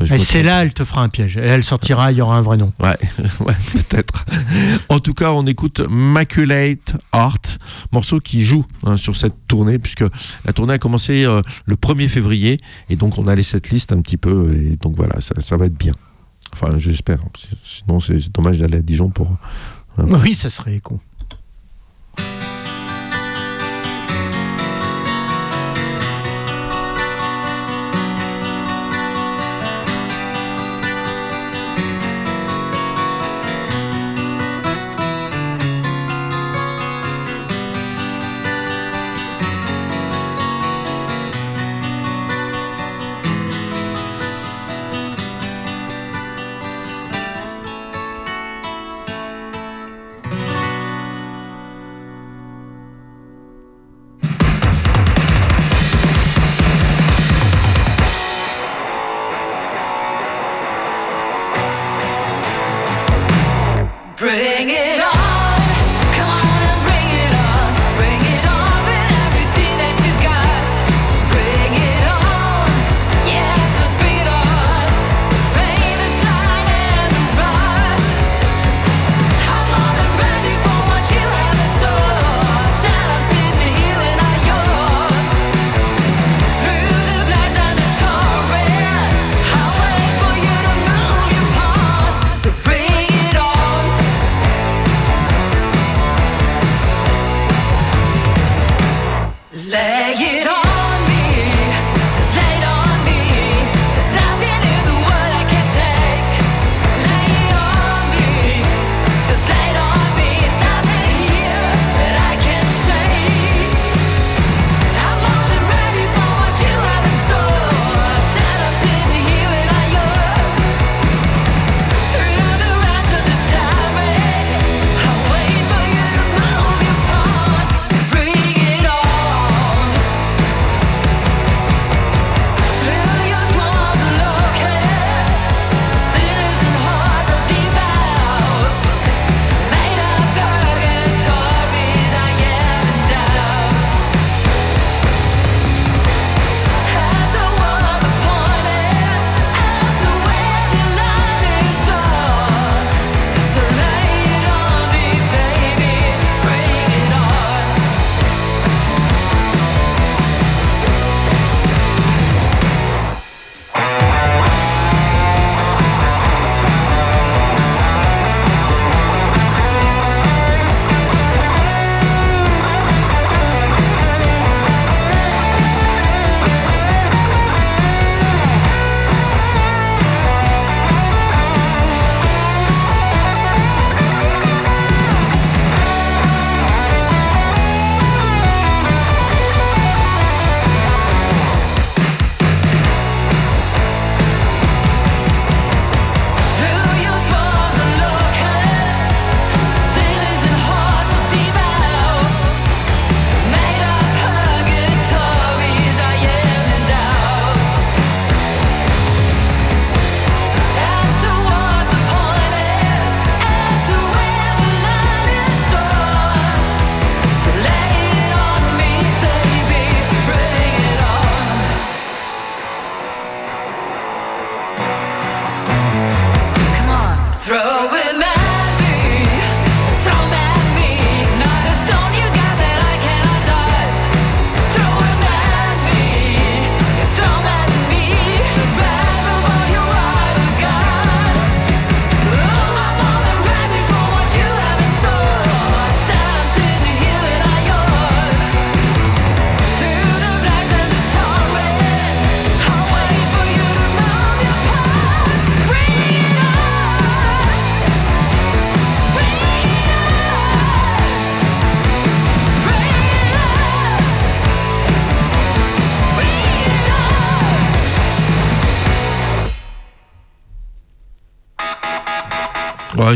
euh, c'est là, elle te fera un piège. Elle sortira, il y aura un vrai nom. Ouais, ouais peut-être. En tout cas, on écoute Maculate Art, morceau qui joue hein, sur cette tournée, puisque la tournée a commencé euh, le 1er février, et donc on a les cette liste un petit peu, et donc voilà, ça, ça va être bien. Enfin, j'espère. Sinon, c'est dommage d'aller à Dijon pour. Oui, ça serait con.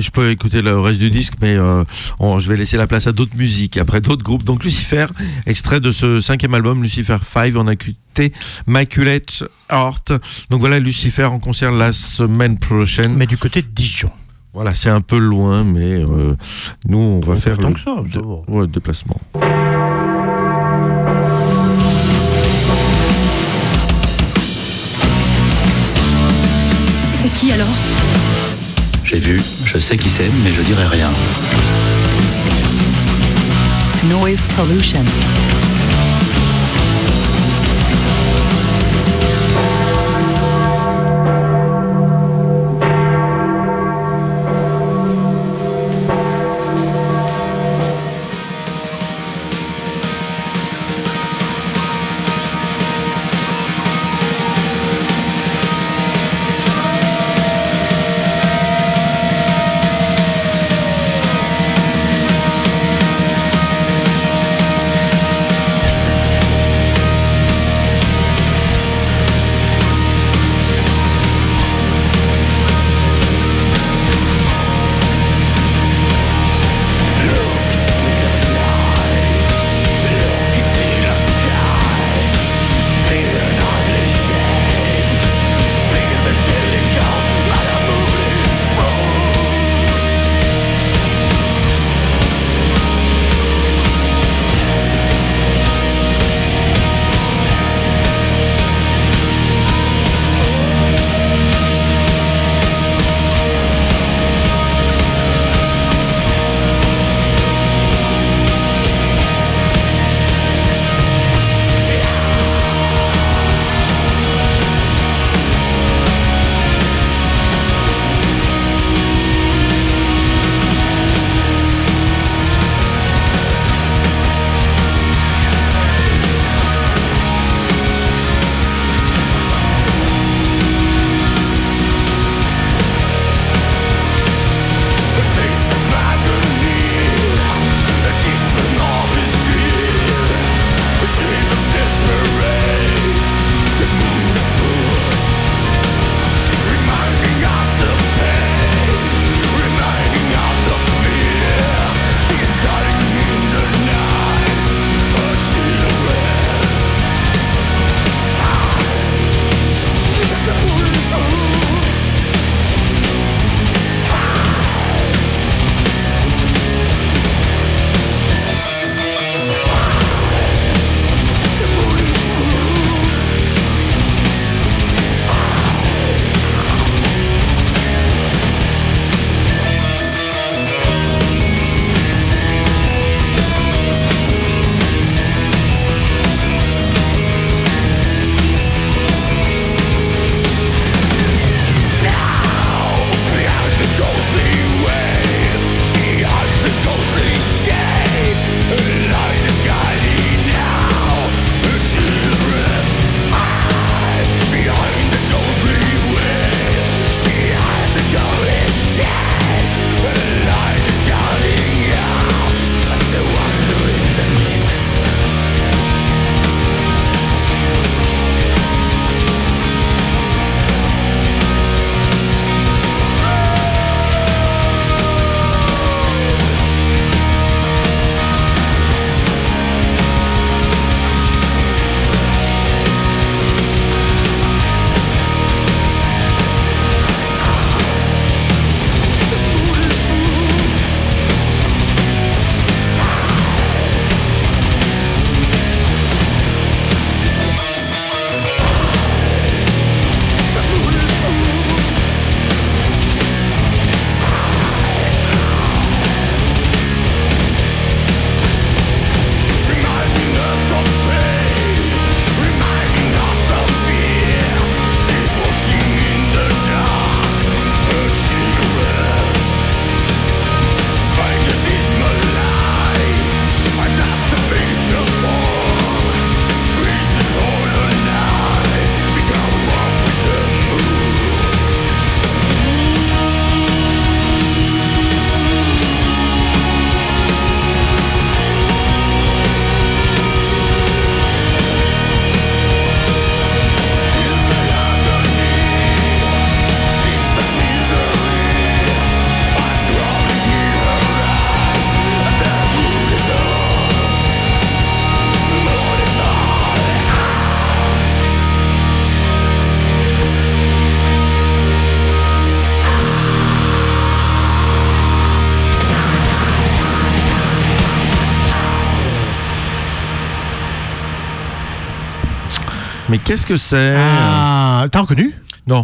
Je peux écouter le reste du disque, mais euh, on- je vais laisser la place à d'autres musiques, après d'autres groupes. Donc Lucifer, extrait de ce cinquième album, Lucifer 5, on a écouté Immaculate Heart. Donc voilà, Lucifer en concert la semaine prochaine. Mais du côté de Dijon. Voilà, c'est un peu loin, mais euh, nous, on va faire le que ça, ça de- va. ouais, déplacement. C'est qui alors? J'ai vu, je sais qui c'est, mais je dirai rien. Noise pollution. Mais qu'est-ce que c'est Ah, t'as reconnu? Non.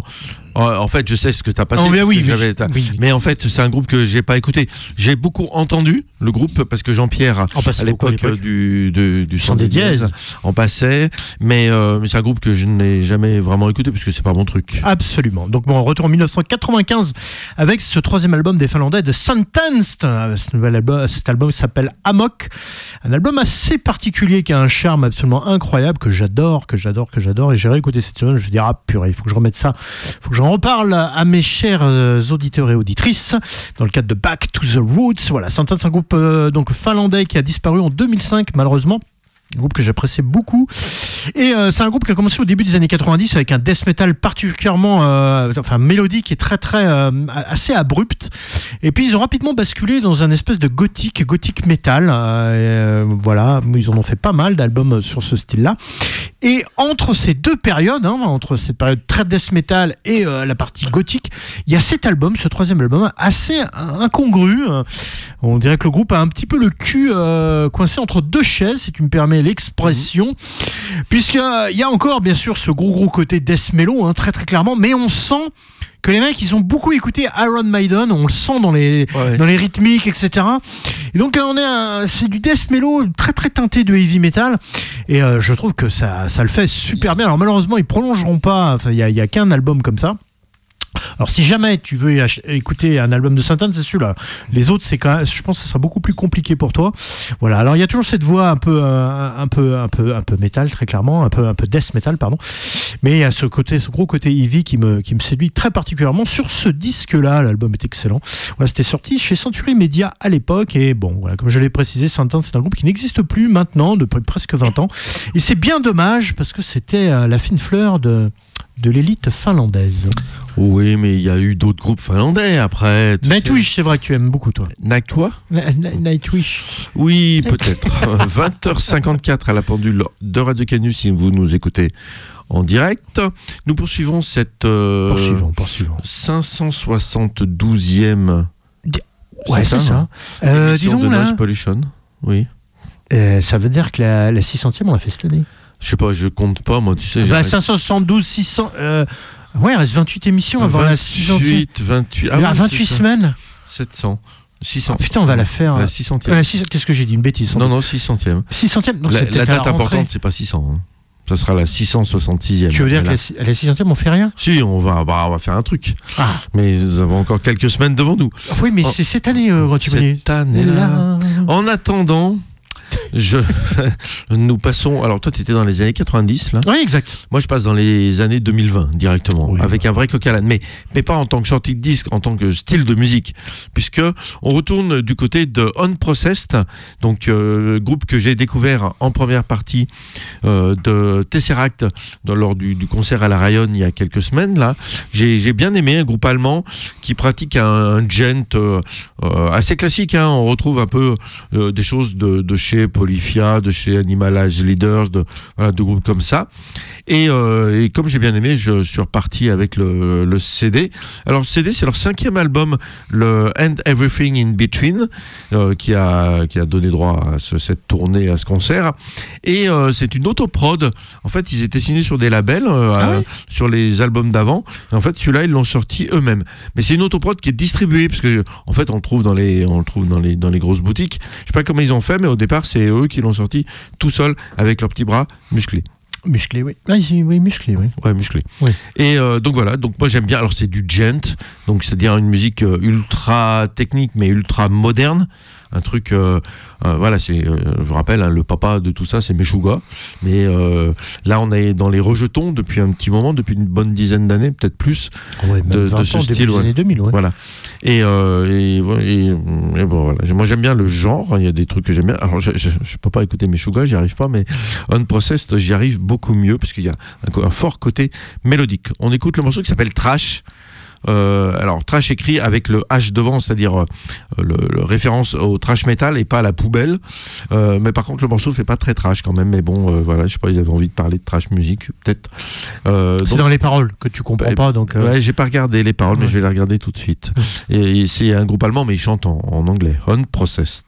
Euh, En fait, je sais ce que t'as passé. Oh, mais oui, mais je- oui. mais en fait, c'est un groupe que j'ai pas écouté. J'ai beaucoup entendu le groupe parce que Jean-Pierre, à l'époque du, du, du des dièses. en passait. Mais, euh, mais c'est un groupe que je n'ai jamais vraiment écouté parce que c'est pas mon truc. Absolument. Donc bon, on retourne en 1995 avec ce troisième album des Finlandais de Sentenced. Euh, Ce nouvel album, cet album s'appelle Amok. Un album assez particulier qui a un charme absolument incroyable que j'adore, que j'adore, que j'adore. Et j'ai réécouté cette semaine. Je me dis ah purée, il faut que je remette ça. Il faut que j'en reparle à mes chers euh, auditeurs et auditrices dans le cadre de Back to the Roots. Voilà, Sentenced, un groupe euh, finlandais qui a disparu en 2005 malheureusement. Groupe que j'appréciais beaucoup. Et euh, c'est un groupe qui a commencé au début des années 90 avec un death metal particulièrement euh, enfin, mélodique et très très euh, assez abrupt. Et puis ils ont rapidement basculé dans un espèce de gothique, gothique metal. Euh, voilà, ils en ont fait pas mal d'albums sur ce style-là. Et entre ces deux périodes, hein, entre cette période très death metal et la partie gothique, il y a cet album, ce troisième album, assez incongru. On dirait que le groupe a un petit peu le cul coincé entre deux chaises, si tu me permets l'expression. Puisqu'il y a encore, bien sûr, ce gros gros côté death mellow, hein, très très clairement, mais on sent que les mecs ils ont beaucoup écouté Iron Maiden, on le sent dans les Ouais. dans les rythmiques, etc. Et donc on est un- c'est du death mellow très très teinté de heavy metal et euh, je trouve que ça ça le fait super bien. Alors malheureusement ils prolongeront pas, enfin il y a, y a qu'un album comme ça. Alors si jamais tu veux écouter un album de Saint-Anne, c'est celui-là. Les autres, c'est quand je pense que ça sera beaucoup plus compliqué pour toi. Voilà. Alors il y a toujours cette voix un peu, euh, un peu, un peu, un peu métal très clairement, un peu, un peu death metal pardon. Mais il y a ce côté, ce gros côté heavy qui me, qui me séduit très particulièrement sur ce disque-là. L'album est excellent. Voilà, c'était sorti chez Century Media à l'époque et bon, voilà, comme je l'ai précisé, Saint-Anne, c'est un groupe qui n'existe plus maintenant depuis presque 20 ans. Et c'est bien dommage parce que c'était euh, la fine fleur de de l'élite finlandaise. Oui, mais il y a eu d'autres groupes finlandais après. Nightwish, c'est vrai que tu aimes beaucoup, toi. Night quoi Nightwish. Oui, peut-être. 20h54 à la pendule de Radio Canus si vous nous écoutez en direct. Nous poursuivons cette euh, Poursuivons, poursuivons. 572e. Ouais, c'est ça. hein Euh, dis émission donc, de là, Noise Pollution. Oui. euh, ça veut dire que la, la 600e, on l'a fait cette année. Je sais pas, je compte pas, moi, tu sais. Bah, j'arrête. 572, 600. Euh, ouais, il reste 28 émissions avant la 600e. 28, 28. Ah, oui, 28 c'est ça. semaines 700. 600. Ah, putain, on va la faire. La 600e. Euh, la 600 Qu'est-ce que j'ai dit Une bêtise. Non, non, 600e. 600e donc La, c'est la date rentrée. importante, c'est pas 600. hein. Ça sera la 666e. Tu veux dire que la, si- la 600e, on fait rien? Si, on va, bah, on va faire un truc. Ah. Mais nous avons encore quelques semaines devant nous. Oui, mais Oh. c'est cette année, euh. Cette année-là. En attendant, je, nous passons. Alors, toi, tu étais dans les années 90, là. Oui, exact. Moi, je passe dans les années 2020 directement, avec un vrai coq. Mais, mais pas en tant que sortie de disque, en tant que style de musique. Puisque on retourne du côté de Unprocessed, donc euh, le groupe que j'ai découvert en première partie euh, de Tesseract dans, lors du, du concert à la Rayonne il y a quelques semaines. là. J'ai j'ai bien aimé un groupe allemand qui pratique un, un gent euh, assez classique. hein. On retrouve un peu des choses de, de chez Polyphia, de chez Animalage Leaders, de, voilà, de groupes comme ça. Et, euh, et comme j'ai bien aimé, je suis reparti avec le, le CD. Alors, le CD, c'est leur cinquième album, le And Everything in Between, euh, qui, a, qui a donné droit à ce- cette tournée, à ce concert. Et euh, c'est une autoprod. En fait, ils étaient signés sur des labels, à- sur les albums d'avant. En fait, celui-là, ils l'ont sorti eux-mêmes. Mais c'est une autoprod qui est distribuée, parce que en fait, on le trouve dans les, on le trouve dans les, dans les grosses boutiques. Je sais pas comment ils ont fait, mais au départ, c'est eux qui l'ont sorti tout seul avec leurs petits bras musclés. Musclé, oui. Ah, oui, musclé, oui. Ouais, musclé. Oui. Et euh, donc voilà, donc moi j'aime bien. Alors c'est du gent, donc c'est-à-dire une musique euh, ultra technique mais ultra moderne. Un truc, euh, euh, voilà, c'est, euh, je vous rappelle, hein, le papa de tout ça, c'est Meshuga. Mais euh, là, on est dans les rejetons depuis un petit moment, depuis une bonne dizaine d'années, peut-être plus, Ouais, de, 20 de ce ans, style. des ouais. années 2000, ouais. Voilà. Et, euh, et, et- et bon, voilà. Moi, j'aime bien le genre. Il y a des trucs que j'aime bien. Alors, je, je, je peux pas écouter Meshuga, j'y arrive pas, mais Unprocessed, j'y arrive beaucoup mieux parce qu'il y a un fort côté mélodique. On écoute le morceau qui s'appelle Trash. Euh, alors trash écrit avec le H devant, c'est-à-dire euh, le, le référence au trash metal et pas à la poubelle. Euh, mais par contre, le morceau fait pas très trash quand même. Mais bon, voilà, je sais pas, ils avaient envie de parler de trash musique, peut-être. C'est dans les paroles que tu comprends bah, pas, donc. Ouais, j'ai pas regardé les paroles, mais Ouais. je vais les regarder tout de suite. Et, et c'est un groupe allemand, mais ils chantent en, en anglais. Unprocessed.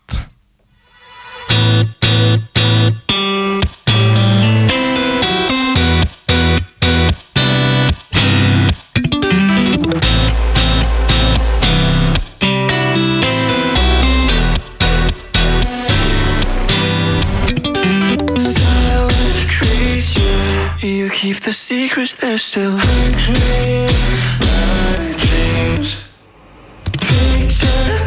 The secrets they're still hidden in my dreams. Picture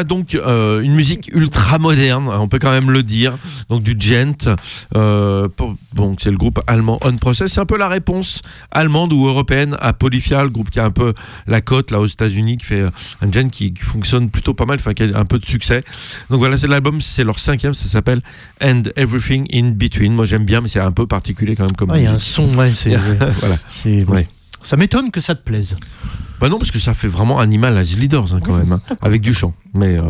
Voilà donc euh, une musique ultra moderne, on peut quand même le dire. Donc du gent. Euh, pour- bon, c'est le groupe allemand On Process. C'est un peu la réponse allemande ou européenne à Polyphia, le groupe qui a un peu la cote là aux États-Unis, qui fait un gent qui, qui fonctionne plutôt pas mal, enfin qui a un peu de succès. Donc voilà, c'est l'album, c'est leur cinquième, ça s'appelle And Everything in Between. Moi j'aime bien, mais c'est un peu particulier quand même comme. Ah, Il y a un son, ouais, c'est. voilà. c'est- Ouais. Ça m'étonne que ça te plaise. Bah non, parce que ça fait vraiment Animal as Leaders hein, quand même, hein, avec du chant. Mais euh,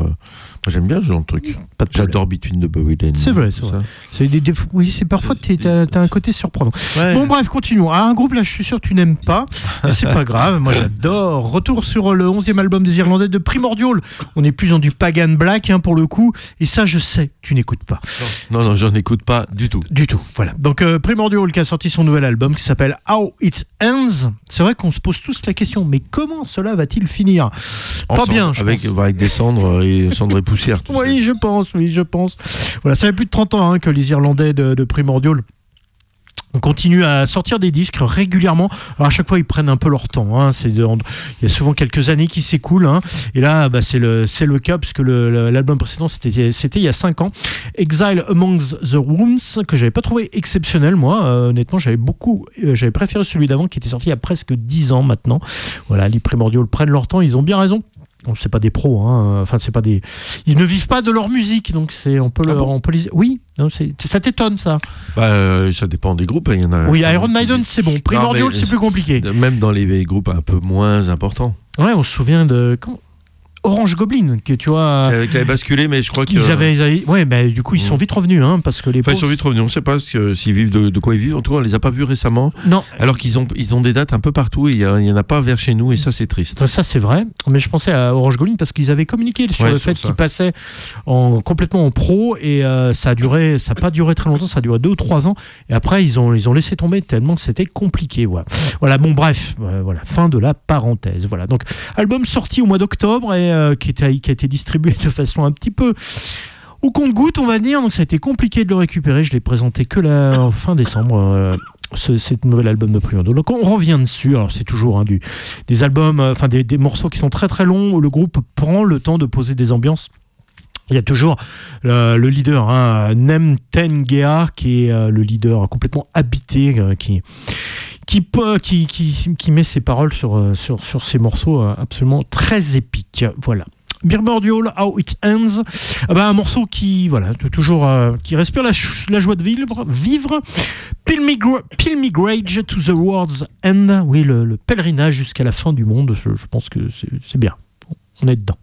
j'aime bien ce genre de truc. J'adore Between the Buried and- C'est vrai, c'est vrai. ça. C'est des, des- oui, c'est parfois t'as t'as un côté surprenant. Bon bref, continuons. Ah, un groupe là, je suis sûr que tu n'aimes pas, c'est pas grave. Moi, j'adore. Retour sur le 11e album des Irlandais de Primordial. On est plus dans du pagan black hein, pour le coup, et ça, je sais, tu n'écoutes pas. Non, non, j'en écoute pas du tout. Du tout, voilà. Donc euh, Primordial qui a sorti son nouvel album qui s'appelle How It Ends. C'est vrai qu'on se pose tous la question, mais comment cela va-t-il finir? Pas bien, je avec, pense. avec des cendres et cendres et poussière. Oui, je pense, oui, je pense. Voilà, ça fait plus de 30 ans hein, que les Irlandais de, de Primordial continuent à sortir des disques régulièrement. Alors à chaque fois, ils prennent un peu leur temps. hein. C'est de- il y a souvent quelques années qui s'écoulent. hein. Et là, bah, c'est le, c'est le cas, puisque l'album précédent, c'était c'était il y a 5 ans. Exile Amongst the Wounds, que j'avais pas trouvé exceptionnel, moi. Euh, honnêtement, j'avais beaucoup, euh, j'avais préféré celui d'avant, qui était sorti il y a presque 10 ans maintenant. Voilà, les Primordial prennent leur temps, ils ont bien raison. Bon, c'est pas des pros, hein. enfin c'est pas des. Ils ne vivent pas de leur musique, donc c'est on peut Ah on peut les. Oui, non, c'est- ça t'étonne ça. Bah, euh, ça dépend des groupes. Il y en a. Oui, Iron Maiden c'est bon, Primordial c'est plus compliqué. Même dans les groupes un peu moins importants. Ouais, on se souvient de. comment- Orange Goblin, que tu vois. Qui avait, basculé, mais je crois qu'ils Ils avaient, ouais, bah, du coup, ils sont vite revenus, hein, parce que les Enfin, ils sont vite revenus. On ne sait pas s'ils vivent de, de quoi ils vivent. En tout cas, on les a pas vus récemment. Non. Alors qu'ils ont, ils ont des dates un peu partout et il n'y en a pas vers chez nous et ça, c'est triste. Ça, c'est vrai. Mais je pensais à Orange Goblin parce qu'ils avaient communiqué sur Ouais, le fait qu'ils passaient en, complètement en pro et euh, ça a duré, ça n'a pas duré très longtemps, ça a duré deux ou trois ans. Et après, ils ont, ils ont laissé tomber tellement que c'était compliqué. Voilà. voilà. Bon, bref, euh, voilà. Fin de la parenthèse. Voilà. Donc, album sorti au mois d'octobre et euh, qui, a été distribué de façon un petit peu au compte-goutte, on va dire. Donc, ça a été compliqué de le récupérer. Je l'ai présenté que la fin décembre. euh, ce, cet nouvel album de Primondo. Donc on revient dessus. Alors c'est toujours hein, des albums, euh, enfin des, morceaux qui sont très très longs où le groupe prend le temps de poser des ambiances. Il y a toujours le, le leader, hein, Nem Tengea, qui est le leader complètement habité, qui, qui, met ses paroles sur, euh, sur, ces morceaux euh, absolument très épiques. Voilà. Birmordial, How It Ends, Ah ben, un morceau qui, voilà, toujours, euh, qui respire la, joie de vivre. vivre. Pilmigrage to the World's End, oui, le, le pèlerinage jusqu'à la fin du monde, je, pense que c'est bien. On est dedans.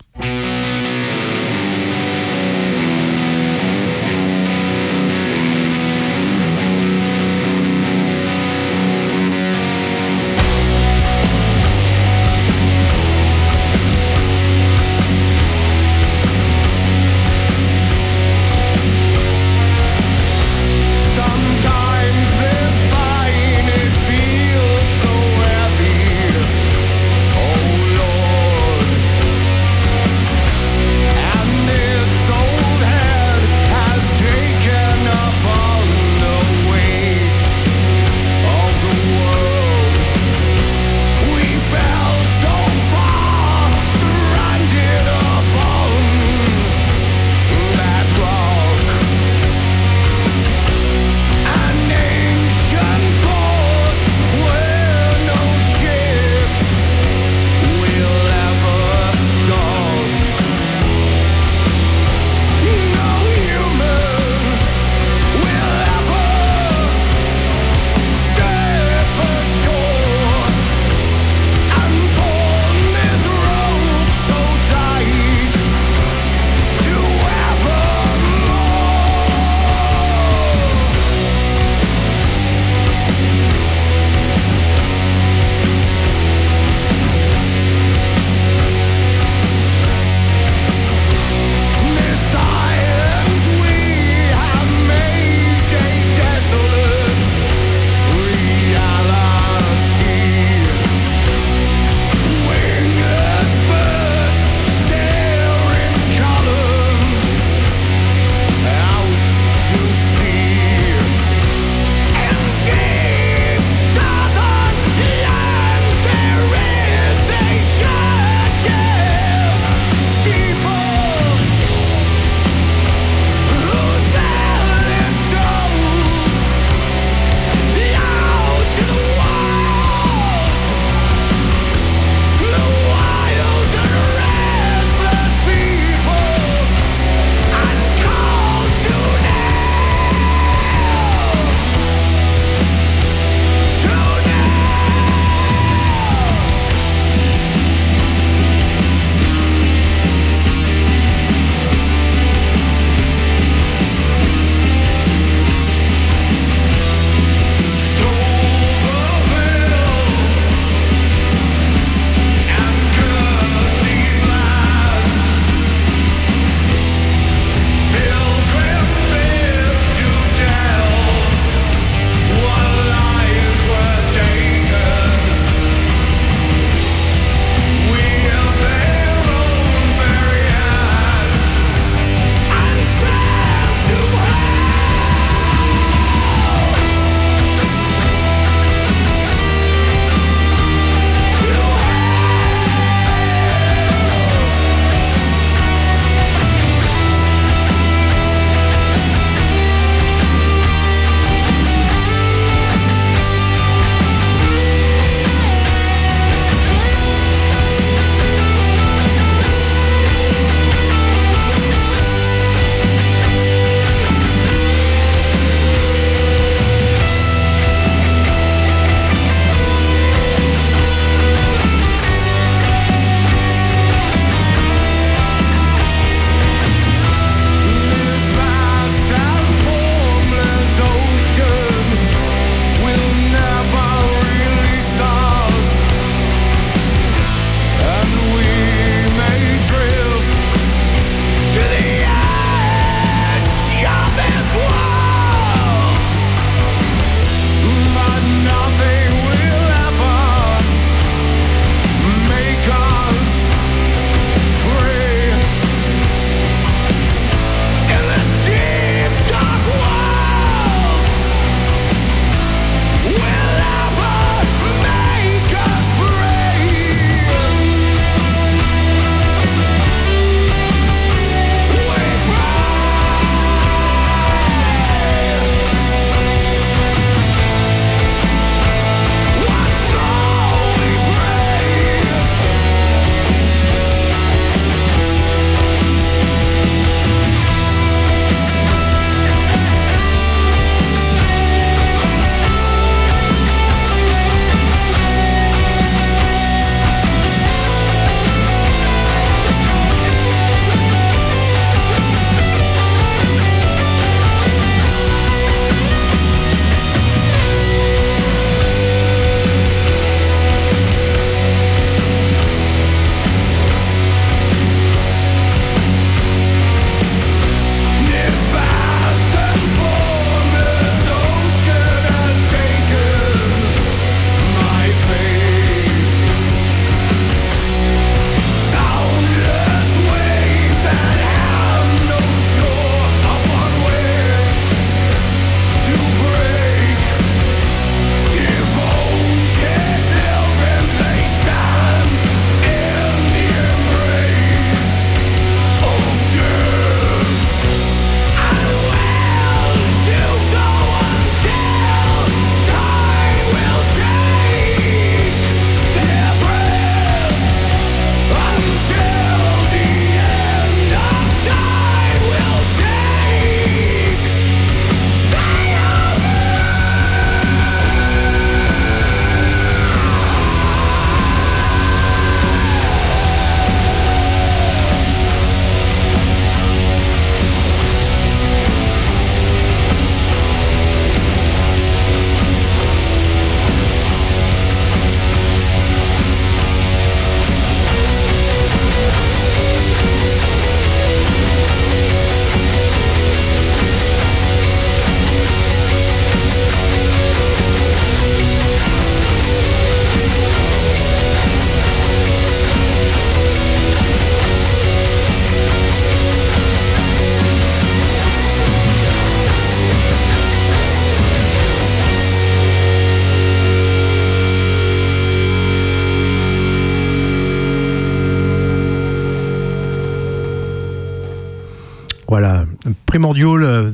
Primordial euh,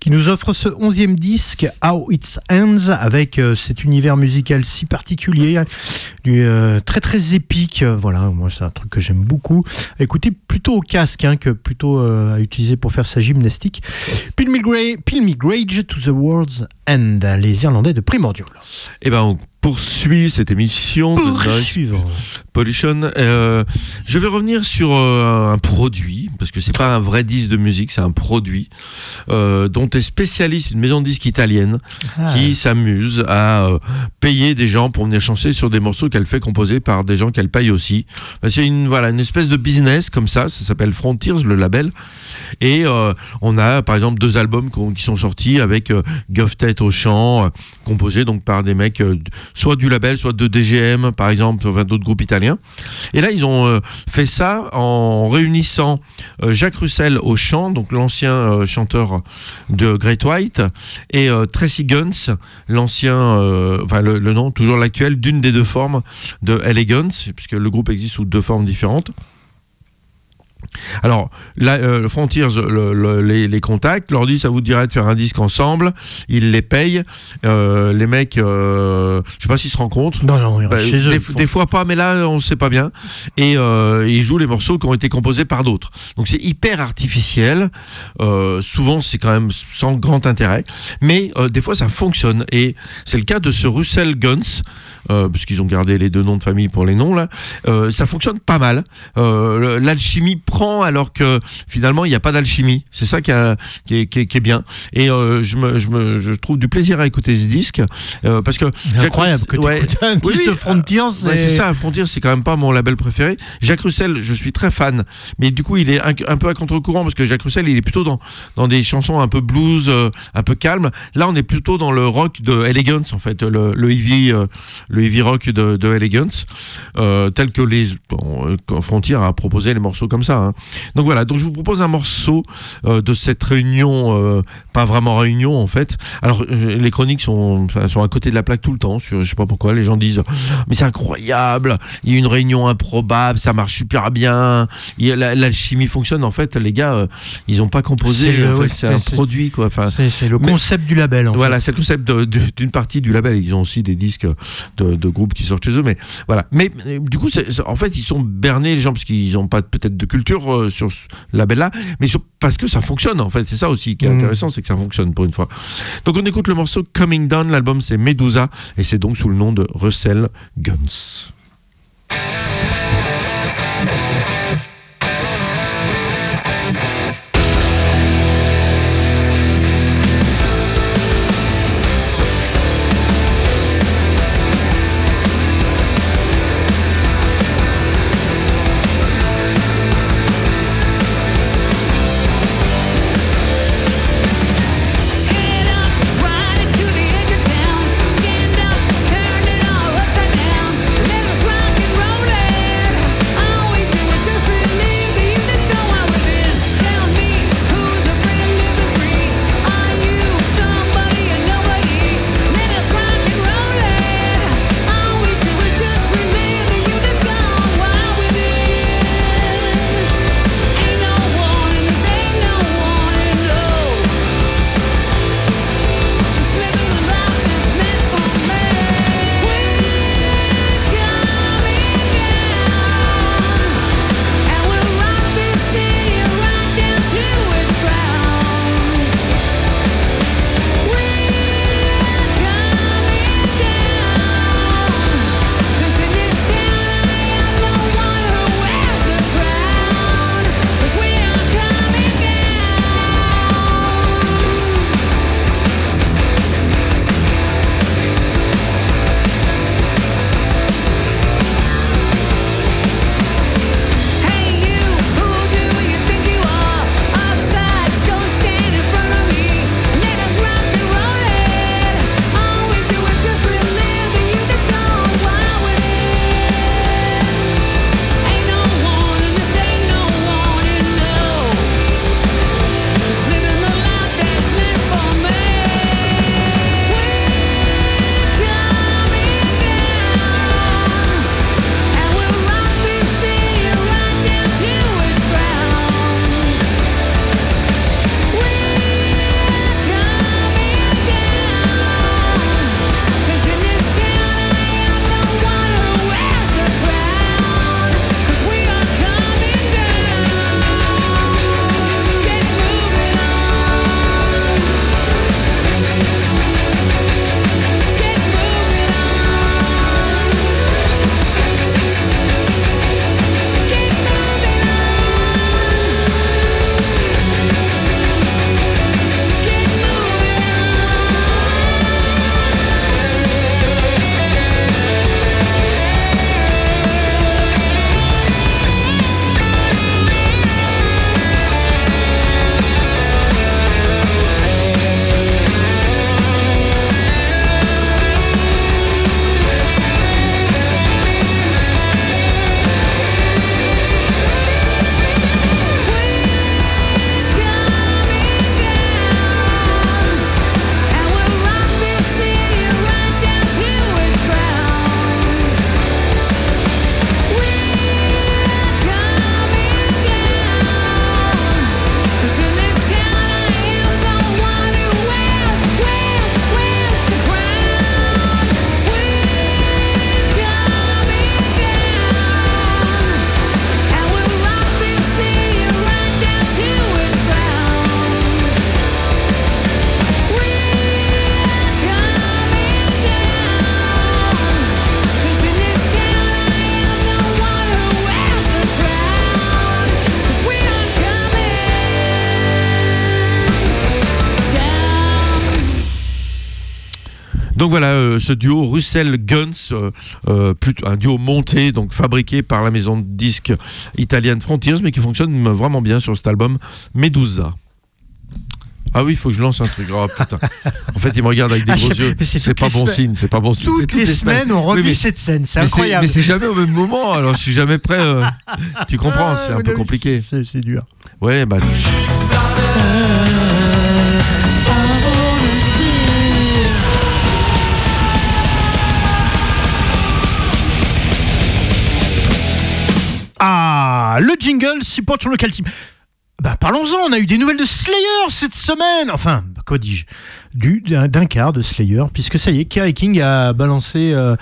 qui- nous offre ce onzième disque How It Ends avec euh, cet univers musical si particulier, euh, très très épique. Voilà, moi c'est un truc que j'aime beaucoup. À écouter plutôt au casque hein, que plutôt à utiliser pour faire sa gymnastique. Pilmigra- Pilmigrage to the World's End, les Irlandais de Primordial. Eh ben, on poursuit cette émission de Noise Poursuivons. Pollution. Euh, je vais revenir sur euh, un produit, parce que c'est pas un vrai disque de musique, c'est un produit euh, dont est spécialiste une maison de disques italienne Ah. qui s'amuse à payer des gens pour venir chanter sur des morceaux qu'elle fait composer par des gens qu'elle paye aussi. Ben, C'est une voilà une espèce de business comme ça. Ça s'appelle Frontiers, le label. Et on a par exemple deux albums qui sont sortis avec Tête au chant, composés donc par des mecs soit du label, soit de DGM par exemple, enfin d'autres groupes italiens. Et là ils ont euh, fait ça en réunissant euh, Jacques Russell au chant, donc l'ancien euh, chanteur de Great White, et Tracy Guns, l'ancien, enfin le, le nom toujours l'actuel d'une des deux formes de Elegance, puisque le groupe existe sous deux formes différentes. Alors, là, euh, Frontiers le- le- les, les contacts, leur dit ça vous dirait de faire un disque ensemble, ils les payent, euh, les mecs, euh, je sais pas s'ils se rencontrent. Non, non, ils Bah, chez eux. des, des fois pas, mais là on sait pas bien. Et euh, ils jouent les morceaux qui ont été composés par d'autres. Donc c'est hyper artificiel. Euh, souvent c'est quand même sans grand intérêt, mais des fois ça fonctionne. Et c'est le cas de ce Russell Guns, euh, parce qu'ils ont gardé les deux noms de famille pour les noms là. Euh, ça fonctionne pas mal. Euh, l'alchimie prend alors que finalement il n'y a pas d'alchimie. C'est ça qui, a- qui, est, qui est- qui est bien. Et euh, je, me, je, me, je trouve du plaisir à écouter ce disque euh, parce que incroyable que tu Ouais. un Oui, disque oui, de Frontiers. Ouais, c'est ça, Frontier, c'est quand même pas mon label préféré. Jacques Russell, je suis très fan, mais du coup, il est un, un peu à contre-courant parce que Jacques Russell, il est plutôt dans, dans des chansons un peu blues, euh, un peu calmes. Là, on est plutôt dans le rock de Elegance, en fait, le, le heavy, euh, le heavy rock de, de Elegance, euh, tel que les bon, euh, Frontier a proposé les morceaux comme ça. hein. Donc voilà, donc je vous propose un morceau euh, de cette réunion, pas vraiment réunion en fait. Alors les chroniques sont, sont à côté de la plaque tout le temps. Sur, je sais pas pourquoi les gens disent, mais c'est incroyable. Il y a une réunion improbable, ça marche super bien. L'alchimie fonctionne. En fait, les gars, ils ont pas composé. C'est ouais, un produit quoi. Enfin, C'est le mais- concept du label. En voilà, c'est le concept d'une partie du label. Ils ont aussi des disques de, de groupes qui sortent chez eux, mais voilà. Mais euh, du coup, en fait, ils sont bernés les gens parce qu'ils n'ont pas peut-être de culture euh, sur ce label-là, mais sur- parce que ça fonctionne. En fait, c'est ça aussi qui est Mm. intéressant, c'est que ça fonctionne pour une fois. Donc, on écoute le morceau Coming Down. L'album c'est Medusa et c'est donc sous le nom de Russell Guns. Ce duo Russell Guns, euh, euh, plutôt un duo monté, donc fabriqué par la maison de disques italienne Frontiers, mais qui fonctionne vraiment bien sur cet album Medusa. Ah oui, il faut que je lance un truc. Oh, putain. En fait, il me regarde avec des Ah, gros yeux. c'est pas bon signe, c'est pas bon signe. Toutes les semaines, on revit cette scène, c'est incroyable. Mais c'est jamais au même moment, alors je suis jamais prêt. euh, Tu comprends, c'est un Ah, peu compliqué. C'est c'est dur. Ouais, bah. Ah, le jingle support sur local team. Bah, parlons-en, on a eu des nouvelles de Slayer cette semaine. Enfin, quoi dis-je? Du- D'un quart de Slayer, puisque ça y est, Kerry King a balancé. euh,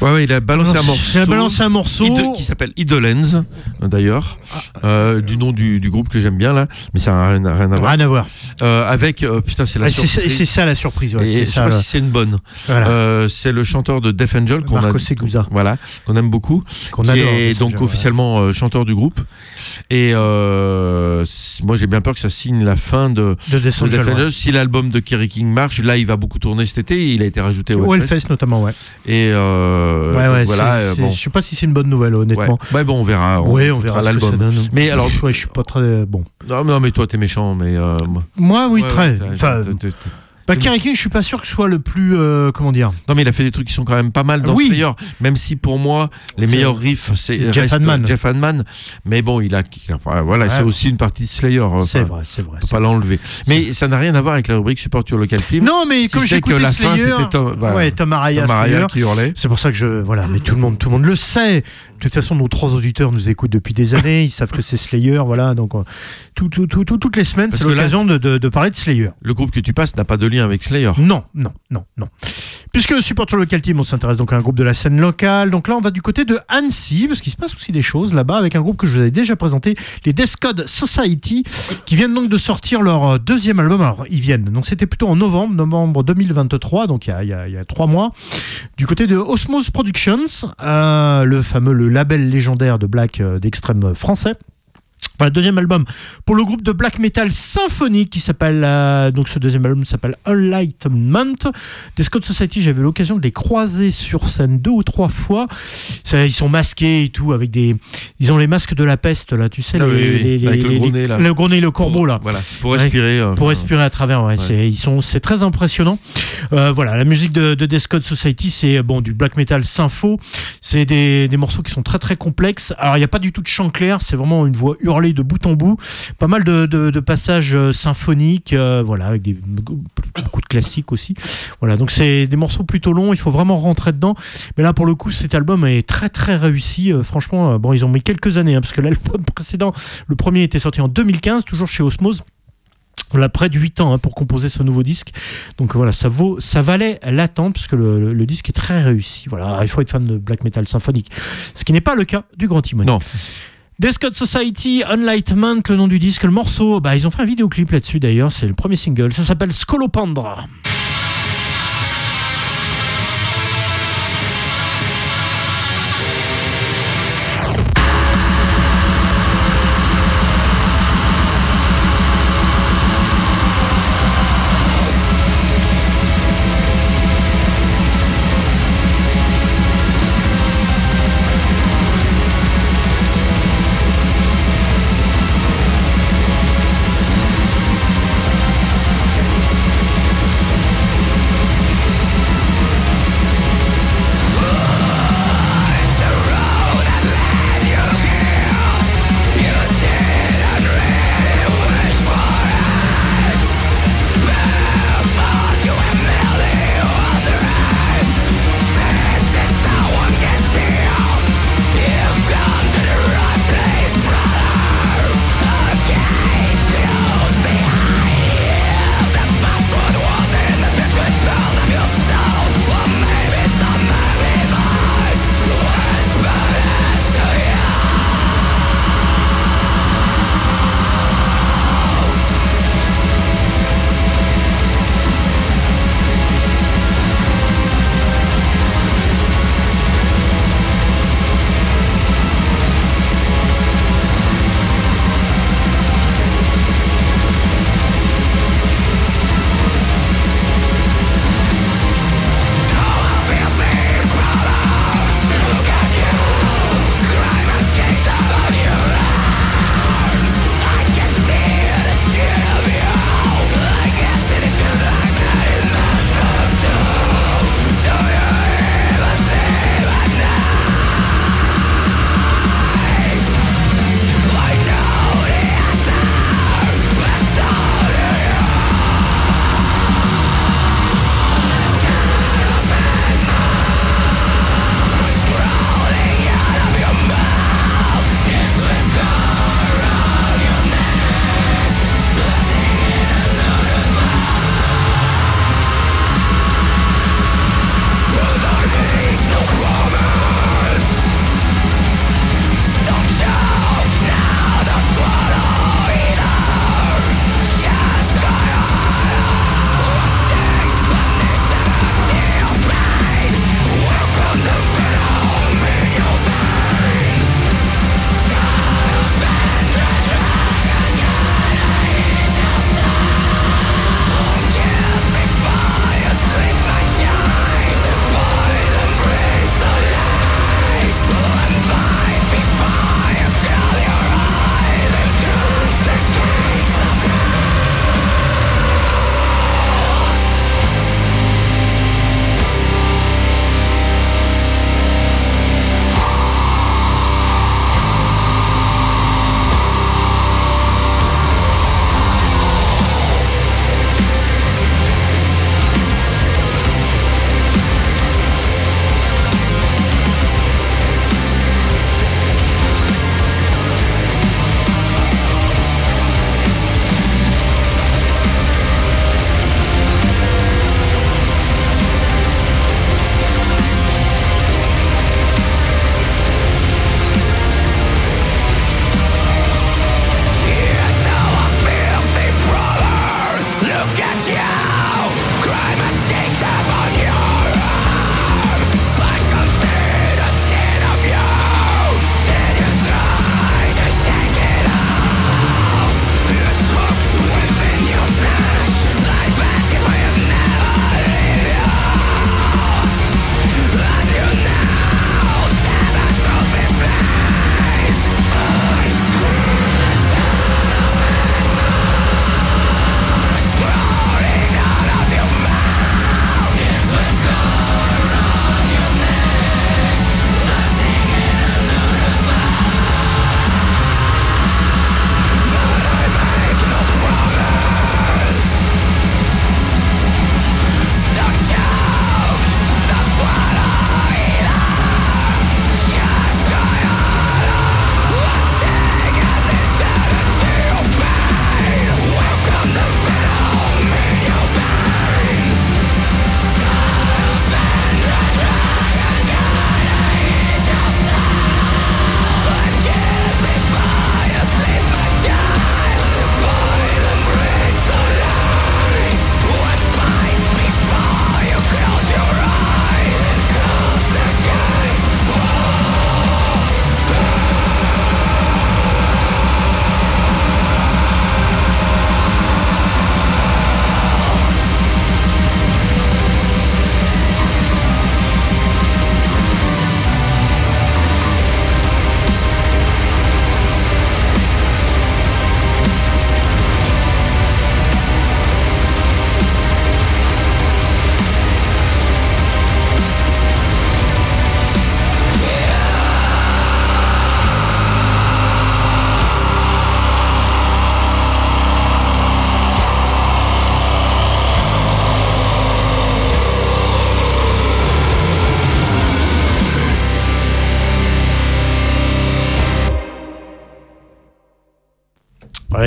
Ouais, ouais, il a balancé un morceau. il a balancé un morceau. Ide- qui s'appelle Idolens, d'ailleurs, euh, du nom du, du groupe que j'aime bien là, mais ça n'a rien, rien à voir. Rien à voir. Euh, avec, euh, putain, c'est la Ah, surprise. c'est ça la surprise. ouais, Et je sais ça, pas là. si c'est une bonne. Voilà. C'est le chanteur de Death Angel qu'on a, Marco Seguza. voilà, qu'on aime beaucoup, Qu'on qui adore, est donc Angel, officiellement chanteur du groupe. Et moi j'ai bien peur que ça signe la fin de, De Death Angel, ouais. Si l'album de Kerry King marche, là il va beaucoup tourner cet été. Il a été rajouté au Hellfest. Notamment, ouais. Et euh, ouais, ouais, donc voilà, euh, c'est- bon. Je sais pas si c'est une bonne nouvelle, honnêtement. Ouais. Bon, on verra. On Ouais, on verra l'album. Mais alors, je suis pas très bon. non, non, mais toi t'es méchant, mais euh, moi- oui, très. Bah, Kerry King, je suis pas sûr que ce soit le plus, euh, comment dire. Non, mais il a fait des trucs qui sont quand même pas mal dans Oui. Slayer. Même si pour moi, les meilleurs riffs, c'est Jeff Hanneman. Mais bon, il a, il a- enfin, voilà, Ouais. c'est aussi une partie de Slayer. C'est vrai, c'est vrai. On peut pas l'enlever. Mais ça n'a rien à voir avec la rubrique Support Your Local Team. Non, mais Si comme j'ai que la fin, c'était Tom, voilà, ouais, Tom Araya, Tom Araya Slayer. qui hurlait. C'est pour ça que je, voilà, mais tout le monde, tout le monde le sait. De toute façon, nos trois auditeurs nous écoutent depuis des années. Ils savent que c'est Slayer, voilà. Donc, euh, tout, tout, tout, tout- toutes les semaines, c'est l'occasion de, de, de parler de Slayer. Le groupe que tu passes n'a pas de lien avec Slayer. Non, non, non, non. Puisque supporter local team, on s'intéresse donc à un groupe de la scène locale. Donc là, on va du côté de Annecy, parce qu'il se passe aussi des choses là-bas avec un groupe que je vous avais déjà présenté, les Death Code Society, qui viennent donc de sortir leur euh, deuxième album. Alors, ils viennent. Donc c'était plutôt en novembre, novembre 2023, donc il y a, il y a- il y a trois mois, du côté de Osmose Productions, euh, le fameux le label légendaire de black euh, d'extrême français. Voilà, deuxième album pour le groupe de black metal symphonique qui s'appelle euh, donc ce deuxième album s'appelle Enlightenment. Des Scott Society, j'avais l'occasion de les croiser sur scène deux ou trois fois. Ça, ils sont masqués et tout avec des ils ont les masques de la peste là, tu sais Ah les, oui, oui, les- avec les- le gros nez, là. le gros nez, le corbeau là. Voilà, pour respirer. euh, pour enfin, respirer à travers, ouais. ouais. C'est, ils sont, c'est très impressionnant. Euh, voilà, la musique de, de Code Society, c'est bon du black metal sympho. C'est des, des morceaux qui sont très très complexes. Alors il n'y a pas du tout de chant clair, c'est vraiment une voix hurlée de bout en bout. Pas mal de, passages euh, symphoniques, euh, voilà, avec des, beaucoup de classiques aussi. Voilà, donc c'est des morceaux plutôt longs. Il faut vraiment rentrer dedans. Mais là, pour le coup, cet album est très très réussi. Euh, franchement, bon, ils ont mis quelques années hein, parce que l'album précédent, le premier était sorti en 2015, toujours chez Osmose. Voilà, près de 8 ans hein, pour composer ce nouveau disque. Donc voilà, ça vaut, ça valait l'attente parce que le- le disque est très réussi. Voilà, il faut être fan de black metal symphonique, ce qui n'est pas le cas du Grand Timon. Non. Code Society, Enlightenment, le nom du disque, le morceau, bah, ils ont fait un vidéoclip là-dessus d'ailleurs, c'est le premier single, ça s'appelle Scolopendra.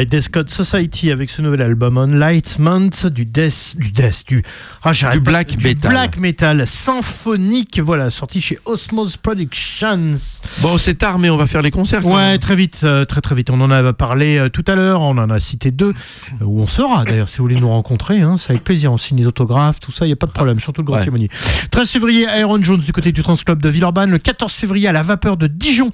Death Code Society avec ce nouvel album Enlightenment du death, du death, du, ah, Du black du metal. black metal symphonique, voilà, sorti chez Osmose Productions. Bon, c'est tard, mais on va faire les concerts. Ouais, très vite, euh, très très vite. On en a parlé euh, tout à l'heure, on en a cité deux, euh, où on sera d'ailleurs, si vous voulez nous rencontrer, hein, c'est avec plaisir, on signe les autographes, tout ça, il n'y a pas de problème, surtout le Grand Ouais. Timonier. 13 février, Aaron Jones du côté du Trans Club de Villeurbanne, le 14 février à la Vapeur de Dijon,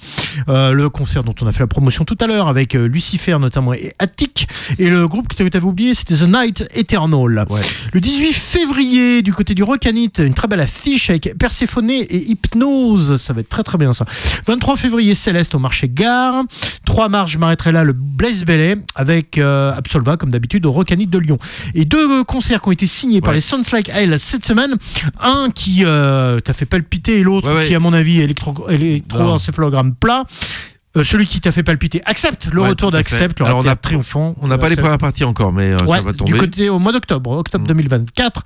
le concert dont on a fait la promotion tout à l'heure avec Lucifer notamment et Attic, et le groupe que tu avais oublié, c'était The Night Eternal. Ouais. Le 18 février, du côté du Rocanite, une très belle affiche avec Perséphone et Hypnose. Ça va être très très bien ça. 23 février, Céleste au marché Gare. 3 mars, je m'arrêterai là, le Blaise Belay avec euh, Absolva, comme d'habitude, au Rocanite de Lyon. Et deux euh, concerts qui ont été signés par les Sons Like Hell cette semaine. Un qui euh, t'a fait palpiter et l'autre Ouais, qui, à mon avis, électro- électroencéphalogramme plat. Euh, celui qui t'a fait palpiter. Accepte le Ouais, retour d'Accepte, Alors, on a- triomphant. On n'a pas les premières parties encore, mais euh, ça va du tomber. côté au mois d'octobre, octobre Mm. 2024.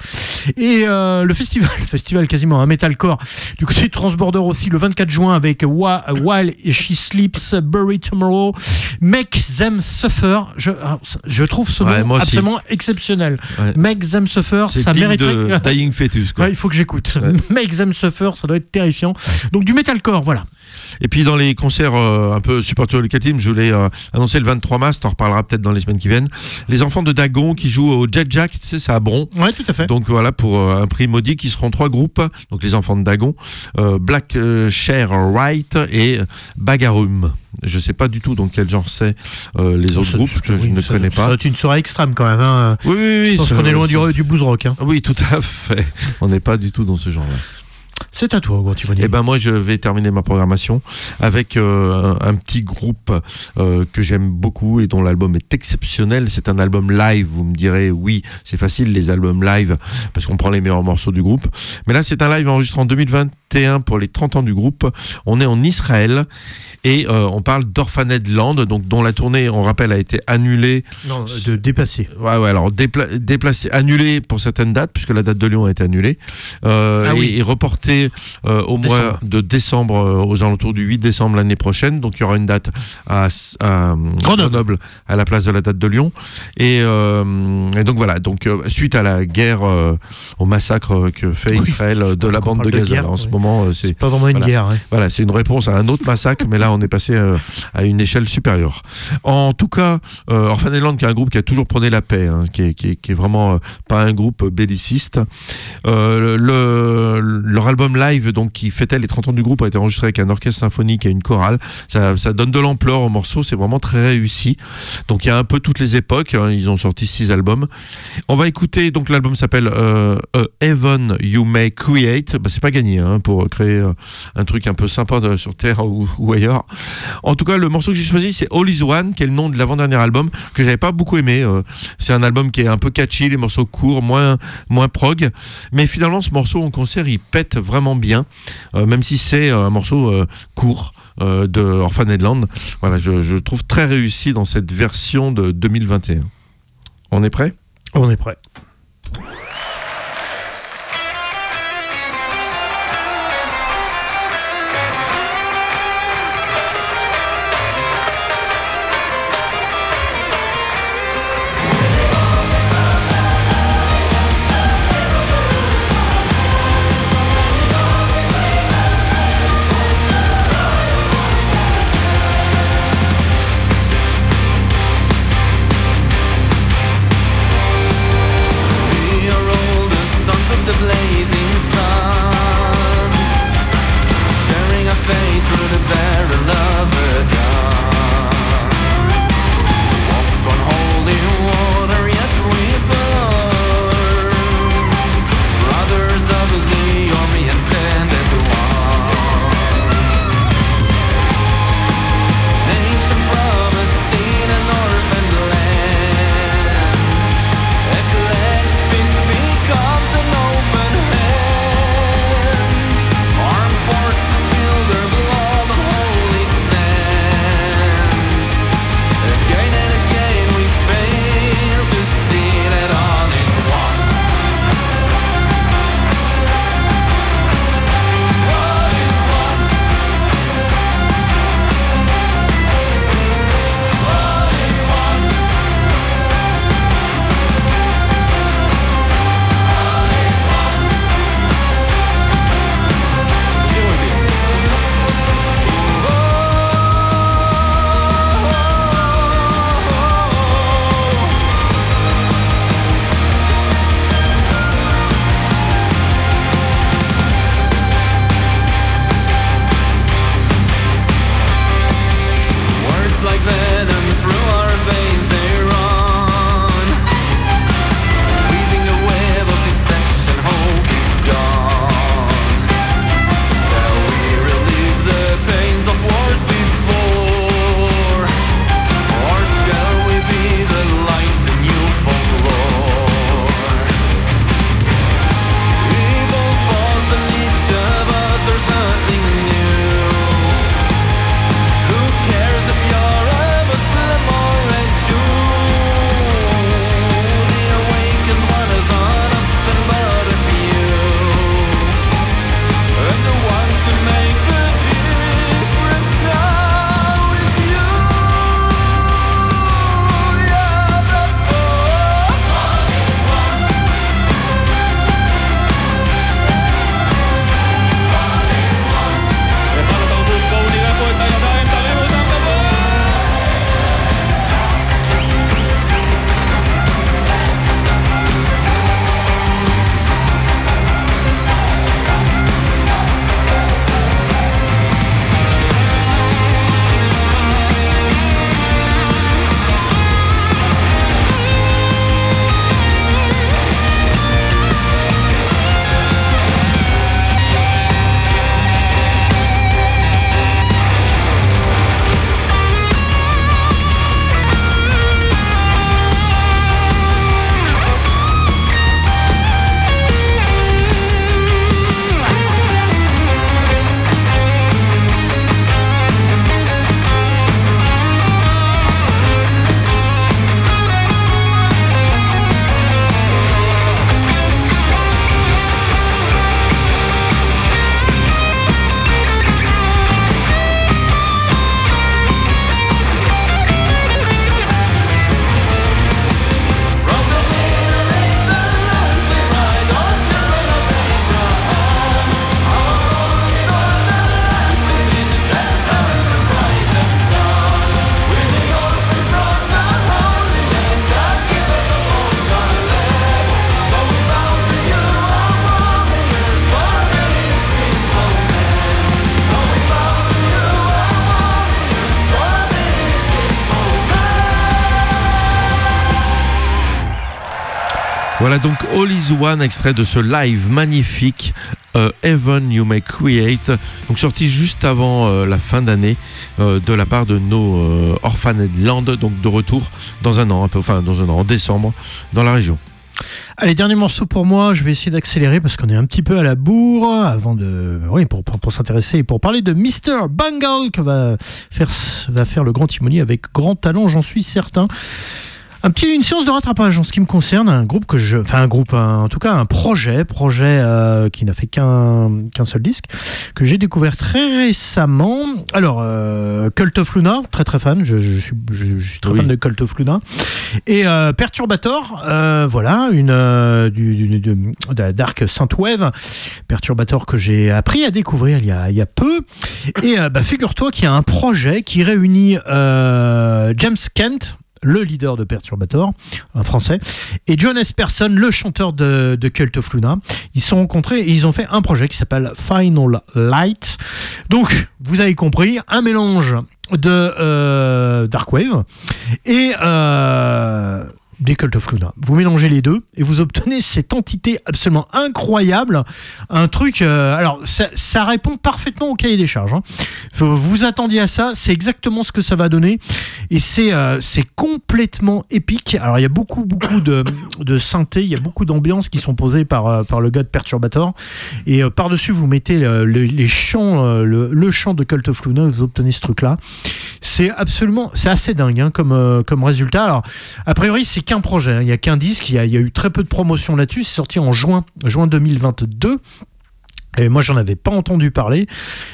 Et euh, le festival, le festival quasiment un metalcore. Du côté de Transborder aussi, le 24 juin avec While She Sleeps, Bury Tomorrow, Make Them Suffer. Je, ah, je trouve ce Ouais, nom moi aussi. absolument exceptionnel. Make Them Suffer, ça mériterait. de Dying Fetus. Quoi. Il faut que j'écoute. Make Them Suffer, ça doit être terrifiant. Donc du metalcore, voilà. Et puis dans les concerts euh, un peu supporters team, je voulais euh, annoncer le 23 mars, t'en reparlera peut-être dans les semaines qui viennent. Les enfants de Dagon qui jouent au Jet Jack, tu sais, c'est à Bron. Ouais, tout à fait. Donc voilà, pour euh, un prix modique, qui seront trois groupes. Donc les enfants de Dagon, euh, Black euh, Share Right et Bagarum. Je sais pas du tout dans quel genre c'est euh, les autres Ça- groupes que je ne ça- connais Ça pas. doit être une soirée extrême quand même. hein. Oui, oui, oui. Je pense qu'on est loin du, du blues rock. hein. Oui, tout à fait. On n'est pas du tout dans ce genre-là. C'est à toi, Tivoli. Eh ben moi je vais terminer ma programmation avec euh, un, un petit groupe euh, que j'aime beaucoup et dont l'album est exceptionnel. C'est un album live. Vous me direz oui, c'est facile les albums live parce qu'on prend les meilleurs morceaux du groupe. Mais là c'est un live enregistré en 2021 pour les 30 ans du groupe. On est en Israël et euh, on parle d'Orphaned Land, donc dont la tournée, on rappelle, a été annulée. Non, de dépasser. Ouais, ouais, alors dépla- déplacé, annulé pour certaines dates, puisque la date de Lyon a été annulée, euh, Ah et, oui. et reporté euh, au mois de décembre, aux alentours du 8 décembre l'année prochaine. Donc il y aura une date à, à Grenoble. à la place de la date de Lyon. Et, et donc voilà, donc suite à la guerre, au massacre que fait Oui, Israël de la bande de Gaza. guerre, en ce oui. Moment, euh, c'est pas vraiment une voilà. guerre. hein. voilà, c'est une réponse à un autre massacre, mais là on est passé euh, à une échelle supérieure. En tout cas, euh, Orphan Land, qui est un groupe qui a toujours prôné la paix, hein, qui, est, qui, est, qui est vraiment pas un groupe belliciste. Le, leur album live, donc qui fêtait les 30 ans du groupe, a été enregistré avec un orchestre symphonique et une chorale. Ça, ça donne de l'ampleur au morceau, c'est vraiment très réussi. Donc il y a un peu toutes les époques. hein, ils ont sorti six albums. On va écouter donc l'album s'appelle euh, Heaven You May Create. Bah, c'est pas gagné hein, pour créer euh, un truc un peu sympa sur Terre ou, ailleurs. En tout cas, le morceau que j'ai choisi, c'est All Is One, qui est le nom de l'avant-dernier album que j'avais pas beaucoup aimé. euh. c'est un album qui est un peu catchy, les morceaux courts, moins moins prog. Mais finalement, ce morceau en concert, il pète vraiment bien, euh, même si c'est un morceau court. de Orphaned Land. Voilà, je, je trouve très réussi dans cette version de 2021. On est prêt? On est prêt. Donc All is One, extrait de ce live magnifique euh, Heaven You May Create, donc sorti juste avant euh, la fin d'année euh, de la part de nos euh, Orphaned Land, donc de retour dans un an, un peu, enfin dans un an, en décembre, dans la région. Allez, dernier morceau pour moi. Je vais essayer d'accélérer parce qu'on est un petit peu à la bourre avant de, oui, pour, s'intéresser et pour parler de Mr. Bangle que va faire, va faire le grand timonier avec grand talent, j'en suis certain. Un petit, une séance de rattrapage en ce qui me concerne, un groupe que je, enfin un groupe, un- en tout cas un projet, projet euh, qui n'a fait qu'un qu'un seul disque, que j'ai découvert très récemment. Alors, euh, Cult of Luna, très très fan, je, je suis, je- je suis très Oui. fan de Cult of Luna. Et euh, Perturbator, euh, voilà, une du, du- de, la Dark Synthwave, Perturbator que j'ai appris à découvrir il y a, il y a peu. Et bah, figure-toi qu'il y a un projet qui réunit James Kent, le leader de Perturbator, un français, et John Esperson, le chanteur de, Cult of Luna. Ils se sont rencontrés et ils ont fait un projet qui s'appelle Final Light. Donc, vous avez compris, un mélange de euh, Darkwave et euh, des Cult of Luna. Vous mélangez les deux et vous obtenez cette entité absolument incroyable. Un truc. euh, alors, ça, répond parfaitement au cahier des charges. hein. Faut- Vous attendiez à ça, c'est exactement ce que ça va donner. Et c'est euh, c'est complètement épique. Alors, il y a beaucoup, beaucoup de, de synthé, il y a beaucoup d'ambiances qui sont posées par, euh, par le gars de Perturbator. Et par-dessus, vous mettez le- le- les chants, le, chant de Cult of Luna, vous obtenez ce truc-là. C'est absolument, c'est assez dingue hein, comme, comme résultat. Alors, a priori, c'est qu'un projet, hein. il n'y a qu'un disque, il y a, il y a eu très peu de promotion là-dessus. C'est sorti en juin, juin 2022. Et moi, j'en avais pas entendu parler.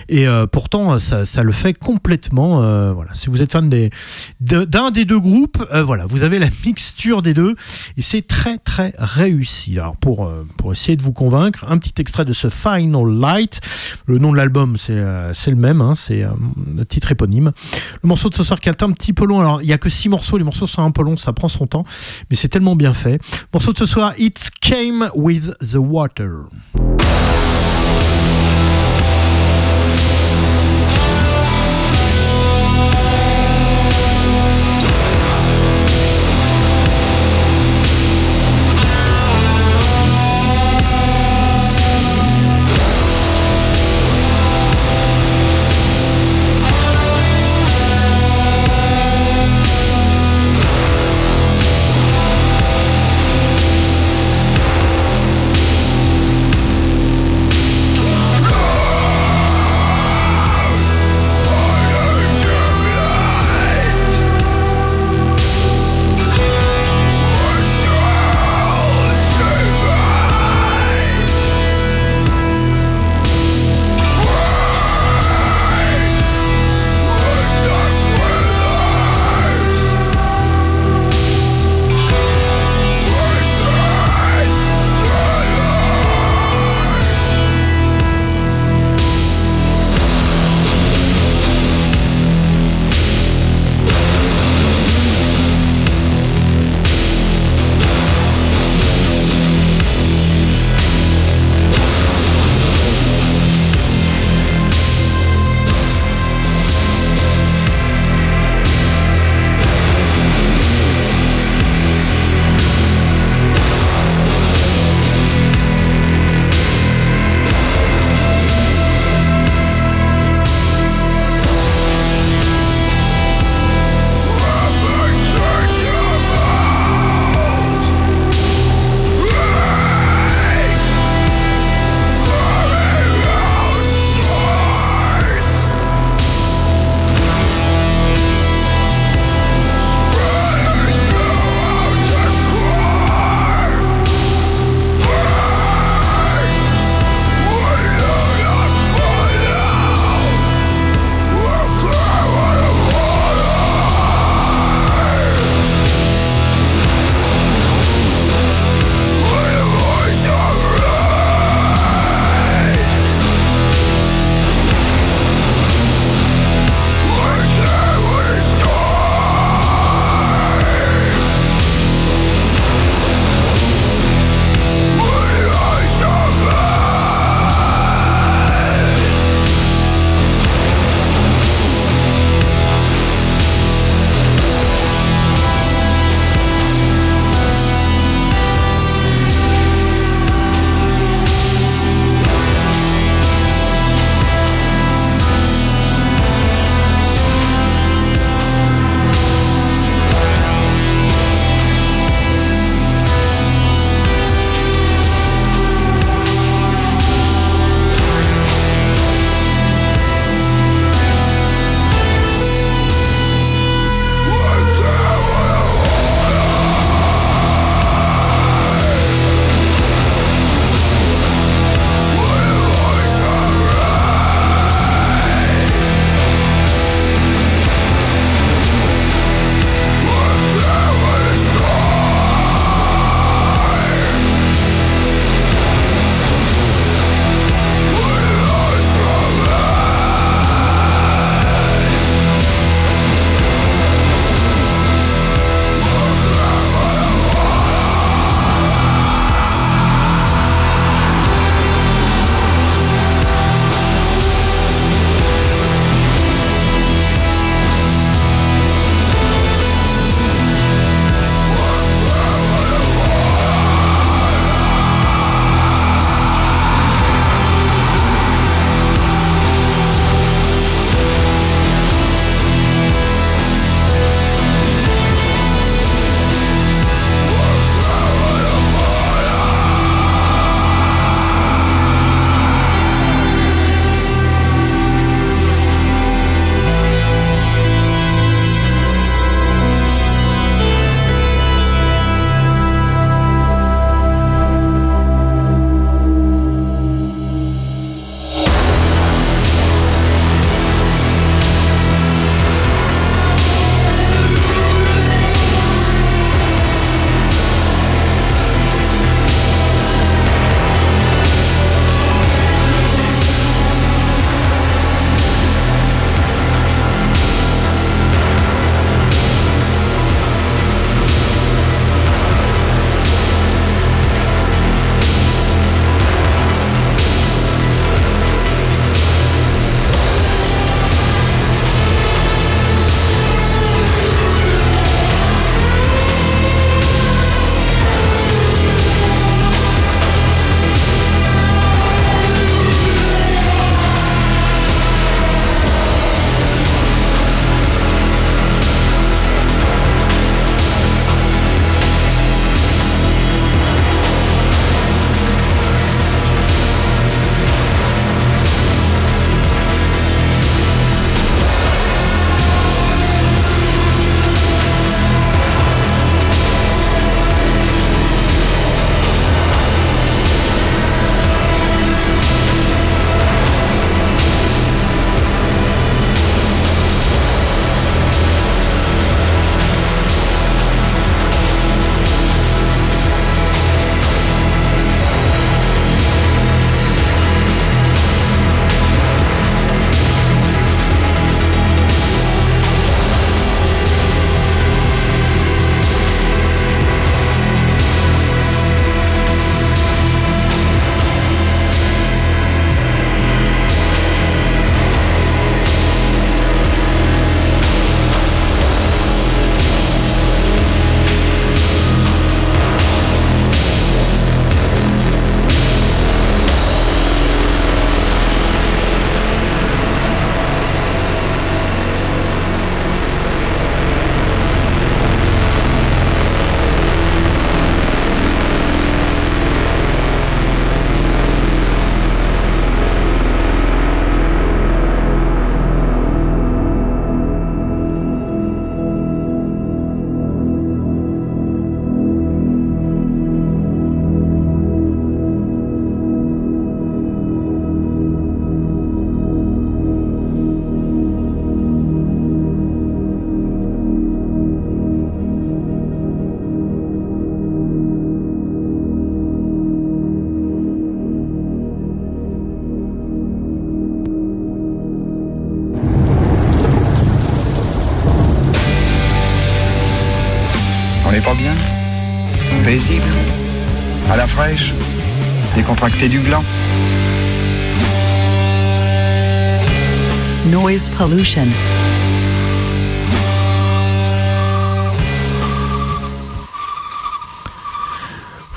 Et euh, pourtant, ça, ça le fait complètement. euh, voilà. Si vous êtes fan des, de- d'un des deux groupes, euh, voilà, vous avez la mixture des deux. Et c'est très, très réussi. Alors, pour, euh, pour essayer de vous convaincre, un petit extrait de ce Final Light. Le nom de l'album, c'est euh, c'est le même. hein, c'est euh, le titre éponyme. Le morceau de ce soir qui est un petit peu long. Alors, il y a que six morceaux. Les morceaux sont un peu longs. Ça prend son temps. Mais c'est tellement bien fait. Morceau de ce soir, It Came With The Water.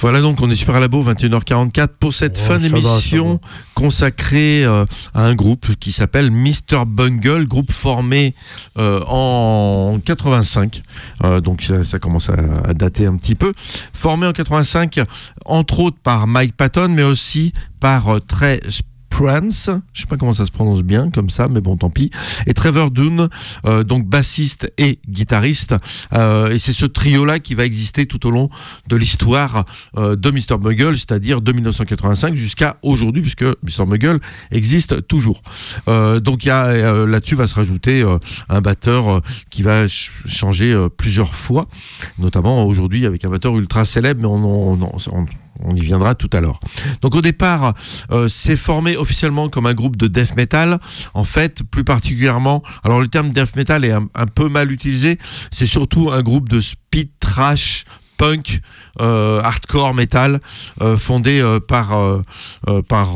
Voilà donc, on est Super Labo, 21h44 pour cette fin d'émission consacrée euh, à un groupe qui s'appelle Mr. Bungle, groupe formé euh, en 85. Euh, donc ça, ça commence à, à dater un petit peu. Formé en 85, entre autres par Mike Patton, mais aussi par euh, Trey Sprance, je sais pas comment ça se prononce bien comme ça, mais bon tant pis. Et Trevor Dunn, euh, donc bassiste et guitariste. Euh, et c'est ce trio-là qui va exister tout au long de l'histoire euh, de Mr. Muggle, c'est-à-dire de 1985 jusqu'à aujourd'hui, puisque Mr. Muggle existe toujours. Euh, donc il y a euh, là-dessus va se rajouter euh, un batteur qui va ch- changer plusieurs fois, notamment aujourd'hui avec un batteur ultra célèbre, mais on, on- on- on- on y viendra tout à l'heure. Donc au départ, euh, c'est formé officiellement comme un groupe de death metal. En fait, plus particulièrement, alors le terme death metal est un, un peu mal utilisé. C'est surtout un groupe de speed trash punk, euh, hardcore metal, euh, fondé euh, par par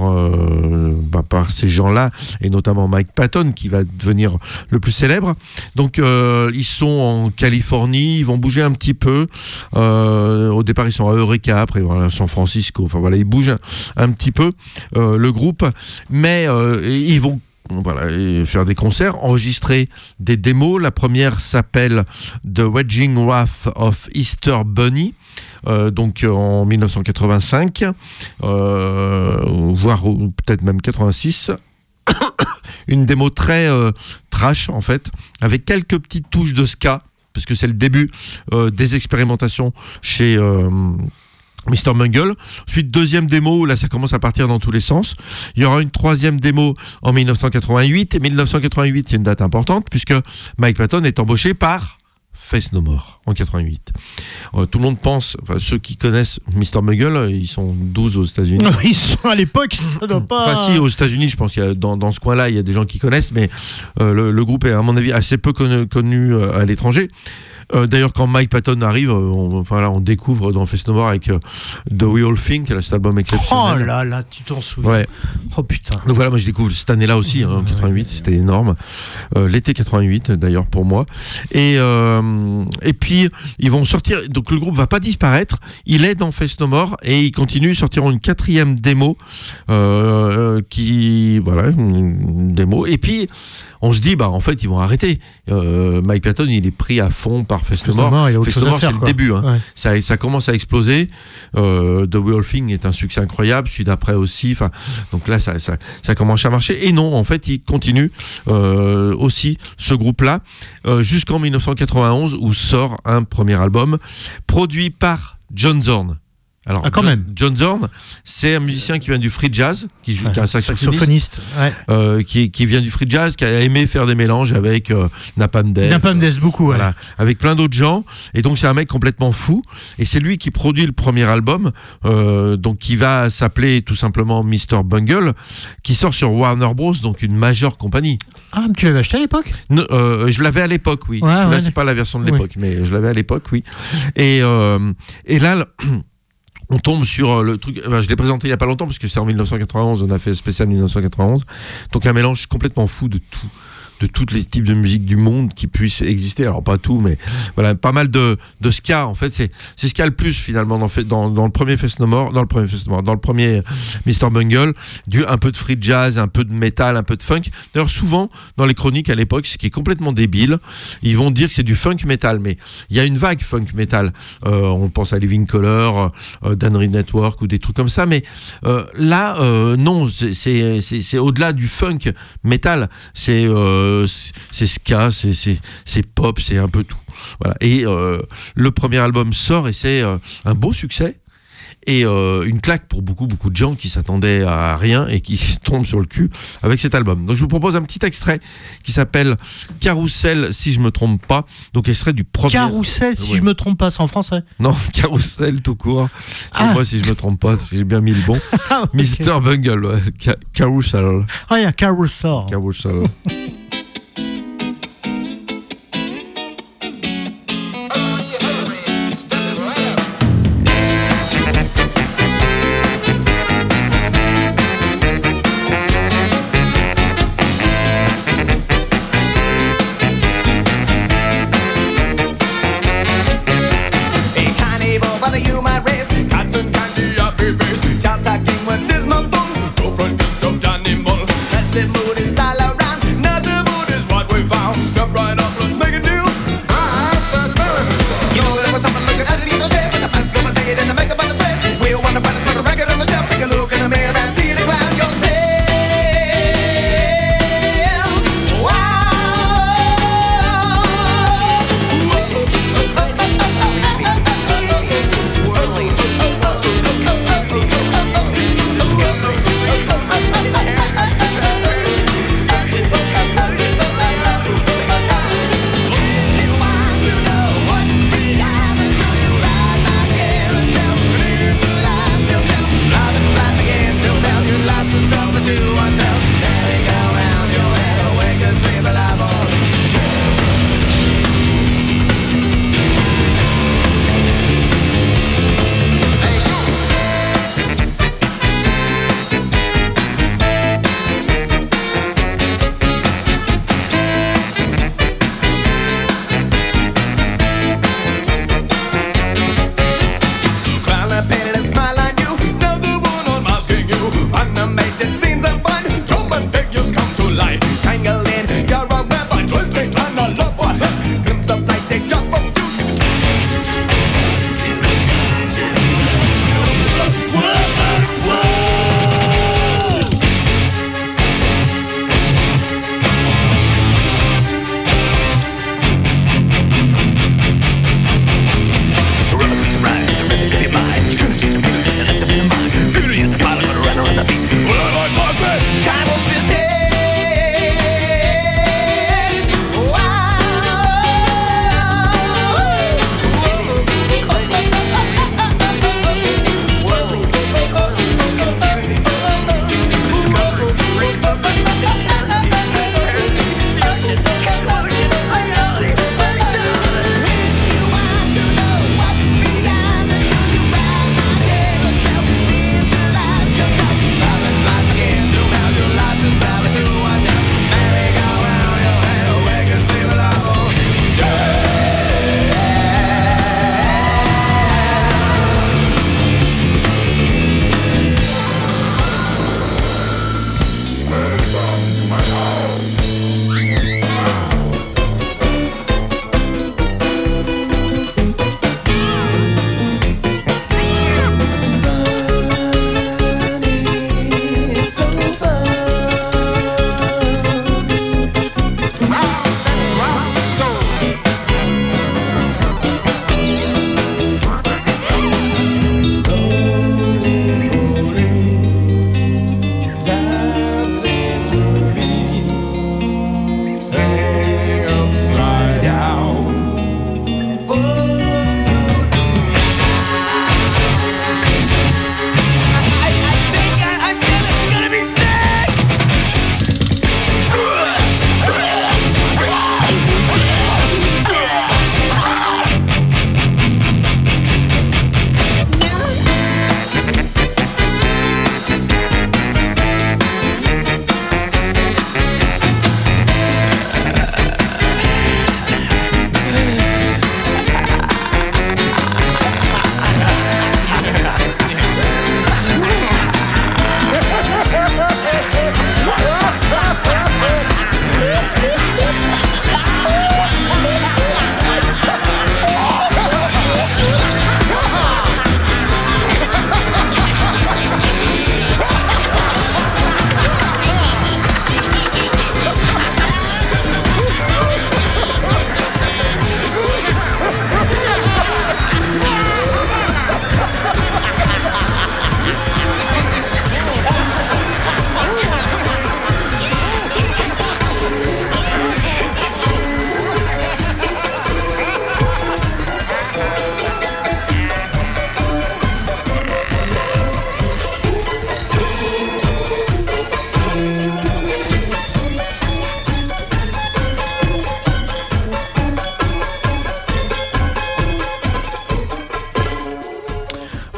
bah, par ces gens-là et notamment Mike Patton qui va devenir le plus célèbre. Donc ils sont en Californie, ils vont bouger un petit peu. Au départ ils sont à Eureka, après voilà, San Francisco. Enfin voilà, ils bougent un, un petit peu le groupe, mais ils vont voilà, et faire des concerts, enregistrer des démos. La première s'appelle The Wedging Wrath of Easter Bunny. euh, donc euh, en 1985, euh, voire peut-être même 86. Une démo très trash en fait, avec quelques petites touches de ska, parce que c'est le début des expérimentations chez Mr. Mungle. Ensuite, deuxième démo, là ça commence à partir dans tous les sens. Il y aura une troisième démo en 1988. Et 1988, c'est une date importante, puisque Mike Patton est embauché par Face No More en 88. Euh, tout le monde pense, enfin ceux qui connaissent Mr. Muggle, ils sont 12 aux États-Unis. Ils sont à l'époque, pas. Enfin, si, aux États-Unis, je pense qu'il y a dans, dans ce coin-là, il y a des gens qui connaissent, mais euh, le, le groupe est, à mon avis, assez peu connu, connu, euh, à l'étranger. Euh, D'ailleurs, quand Mike Patton arrive, euh, on, enfin, là, on découvre dans Face No More avec euh, The We All Think, là, cet album Oh exceptionnel. là là, tu t'en souviens. Ouais. Oh putain. Donc voilà, moi je découvre cette année-là aussi, hein, en 88, c'était énorme. Euh, L'été 88 d'ailleurs pour moi. Et, et puis ils vont sortir, donc le groupe va pas disparaître, il est dans Face No More et ils continuent, ils sortiront une quatrième démo qui, voilà, une démo. Et puis on se dit, bah en fait ils vont arrêter. Euh, Mike Patton il est pris à fond par à More c'est le quoi. début. hein. Ouais. Ça, ça commence à exploser. Euh, The Wolfing est un succès incroyable, celui d'après aussi. Enfin, donc là, ça, ça, ça commence à marcher. Et non, en fait, il continue euh, aussi ce groupe-là euh, jusqu'en 1991 où sort un premier album produit par John Zorn. Alors, Ah, quand John, même. John Zorn, c'est un musicien qui vient du free jazz, qui joue, Ouais, qui est un saxophoniste, saxophoniste, ouais. euh, qui, qui vient du free jazz, qui a aimé faire des mélanges avec euh, Napalm Death, Napalm Death, beaucoup, ouais. voilà, avec plein d'autres gens. Et donc c'est un mec complètement fou. Et c'est lui qui produit le premier album, euh, donc qui va s'appeler tout simplement Mr. Bungle, qui sort sur Warner Bros, donc une majeure compagnie. Ah, mais tu l'avais acheté à l'époque? Euh, je l'avais à l'époque, oui. Ouais. c'est pas la version de Oui. l'époque, mais je l'avais à l'époque, oui. Et, euh, et là, on tombe sur euh, le truc. ben, je l'ai présenté il y a pas longtemps parce que c'est en 1991. On a fait spécial 1991. Donc un mélange complètement fou de tout de tous les types de musique du monde qui puissent exister. Alors pas tout, mais voilà, pas mal de, ska. En fait, c'est ce qu'il y a le plus finalement dans, le premier Fest No More, dans le premier Fest dans le premier Mr. Bungle, du un peu de free jazz, un peu de métal, un peu de funk. D'ailleurs, souvent dans les chroniques à l'époque, ce qui est complètement débile, ils vont dire que c'est du funk metal, mais il y a une vague funk metal. Euh, on pense à Living Color, euh, Danry Network ou des trucs comme ça, mais euh, là, euh, non, c'est- au-delà du funk metal. C'est euh, c'est- c'est ska, c'est- pop, c'est un peu tout. Voilà. Et euh, le premier album sort et c'est euh, un beau succès. Et euh, une claque pour beaucoup, beaucoup de gens qui s'attendaient à rien et qui tombent sur le cul avec cet album. Donc je vous propose un petit extrait qui s'appelle Carousel, si je me trompe pas. Donc extrait du premier. Carousel, si Ouais. je me trompe pas, c'est en français. Non, Carousel tout court. C'est Ah. moi si je me trompe pas, si j'ai bien mis le bon. Ah. Mr. Bungle, ouais. Ca- Carousel. Ah, il y a Carousel. Carousel.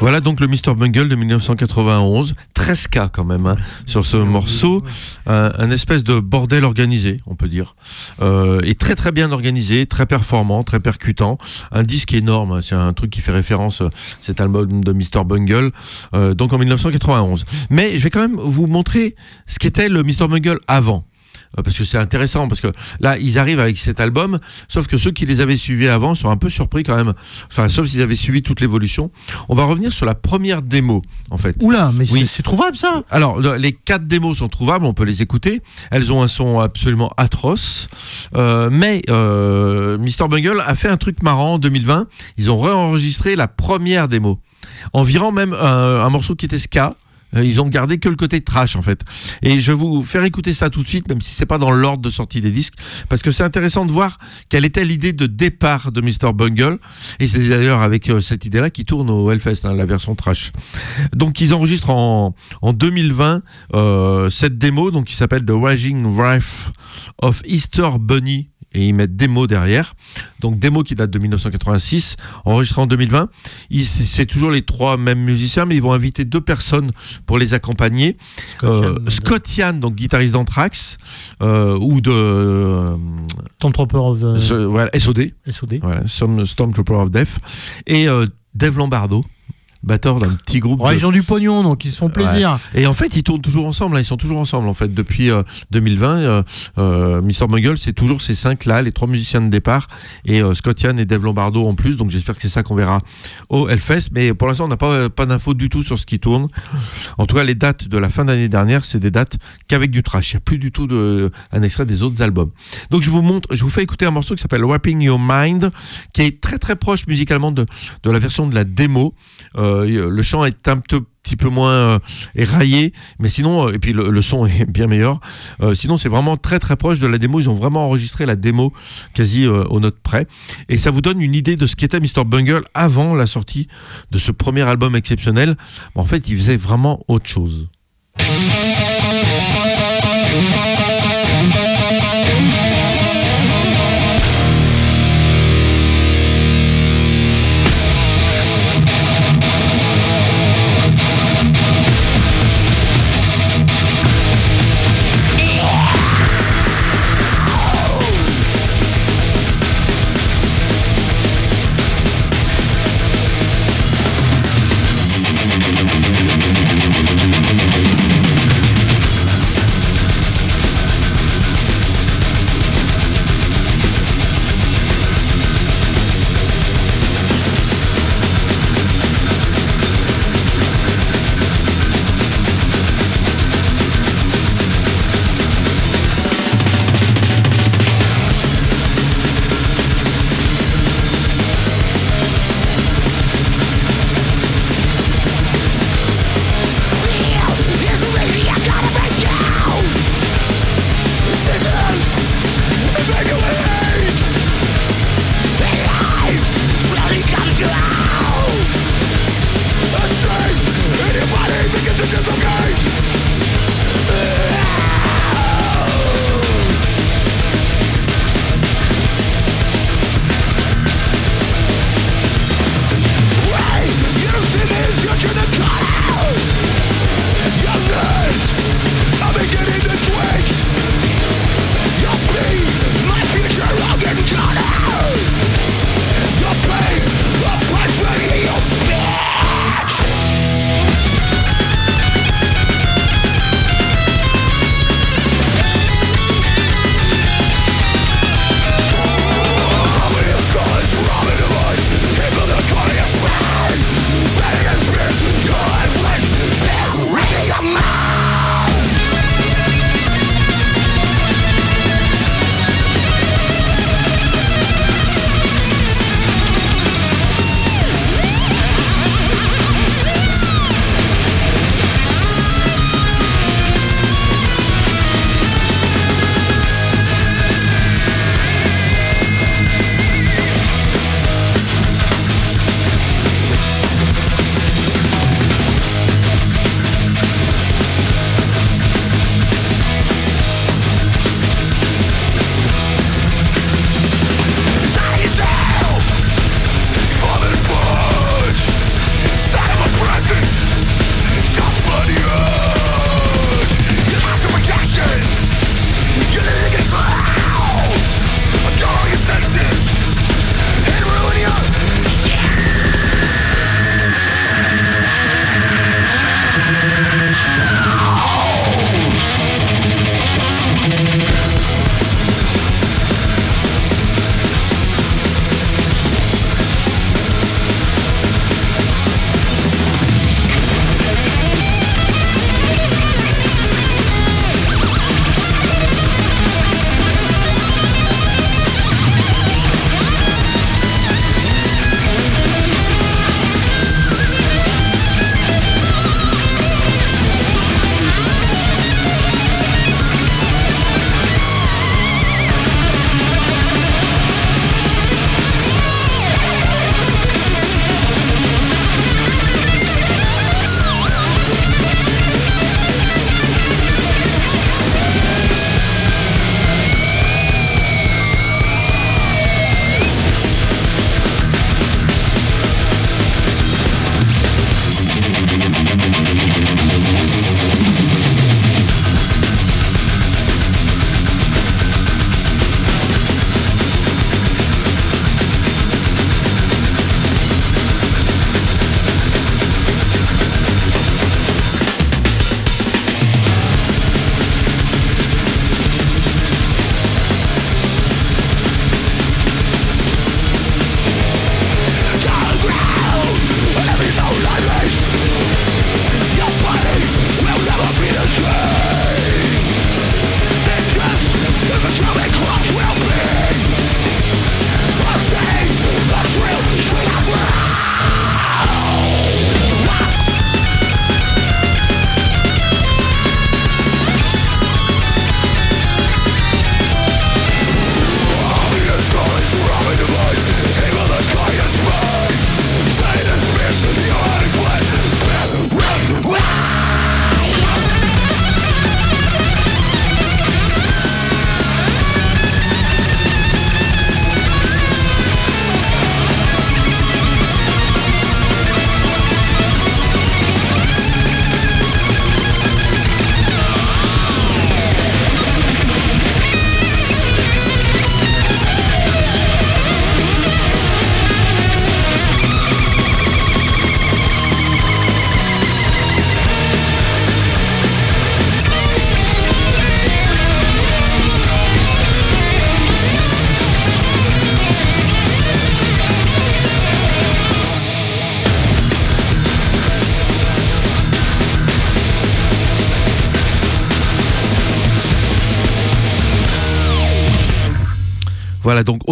Voilà donc le Mr. Bungle de 1991, 13 cas quand même hein, sur ce morceau, un, espèce de bordel organisé, on peut dire, euh, et très très bien organisé, très performant, très percutant, un disque énorme, hein, c'est un truc qui fait référence euh, cet album de Mr. Bungle, euh, donc en 1991. Mais je vais quand même vous montrer ce qu'était le Mr. Bungle avant. Euh, Parce que c'est intéressant, parce que là, ils arrivent avec cet album, sauf que ceux qui les avaient suivis avant sont un peu surpris quand même. Enfin, sauf s'ils avaient suivi toute l'évolution. On va revenir sur la première démo, en fait. Oula, mais Oui. c'est- trouvable ça? Alors, le- les quatre démos sont trouvables, on peut les écouter. Elles ont un son absolument atroce. Euh, mais euh, Mr. Bungle a fait un truc marrant en 2020. Ils ont réenregistré la première démo. En virant même un, un morceau qui était ska. Euh, Ils ont gardé que le côté trash en fait. Et je vais vous faire écouter ça tout de suite, même si c'est pas dans l'ordre de sortie des disques, parce que c'est intéressant de voir quelle était l'idée de départ de Mr. Bungle. Et c'est d'ailleurs avec euh, cette idée-là qui tourne au Hellfest, hein, la version trash. Donc ils enregistrent en, en 2020 euh, cette démo, donc qui s'appelle The Raging Wrath of Easter Bunny. Et ils mettent démo derrière. Donc démo qui date de 1986, enregistré en 2020. Ils- C'est toujours les trois mêmes musiciens, mais ils vont inviter deux personnes pour les accompagner. Euh, Scott Yann, donc guitariste d'Anthrax, euh, ou de euh, Stormtrooper of the... ce- voilà, SOD. SOD. Voilà, Storm- Stormtrooper of Death. Et euh, Dave Lombardo, batteur d'un petit groupe. Ouais, de- ils ont du pognon, donc ils se font plaisir. Ouais. Et en fait, ils tournent toujours ensemble. hein, Ils sont toujours ensemble en fait depuis euh, 2020. Euh, euh, Mr. Bungle, c'est toujours ces cinq là, les trois musiciens de départ et euh, Scott Yann et Dave Lombardo en plus. Donc j'espère que c'est ça qu'on verra au Hellfest. Mais pour l'instant, on n'a pas pas d'infos du tout sur ce qui tourne. En tout cas, les dates de la fin d'année dernière, c'est des dates qu'avec du trash. Il n'y a plus du tout de un extrait des autres albums. Donc je vous montre, je vous fais écouter un morceau qui s'appelle Wrapping Your Mind, qui est très très proche musicalement de de la version de la démo. Euh, le chant est un petit peu moins euh, éraillé, mais sinon, euh, et puis le, son est bien meilleur. Sinon, c'est vraiment très très proche de la démo. Ils ont vraiment enregistré la démo quasi aux notes près. Et ça vous donne une idée de ce qu'était Mr. Bungle avant la sortie de ce premier album exceptionnel. En fait, il faisait vraiment autre chose.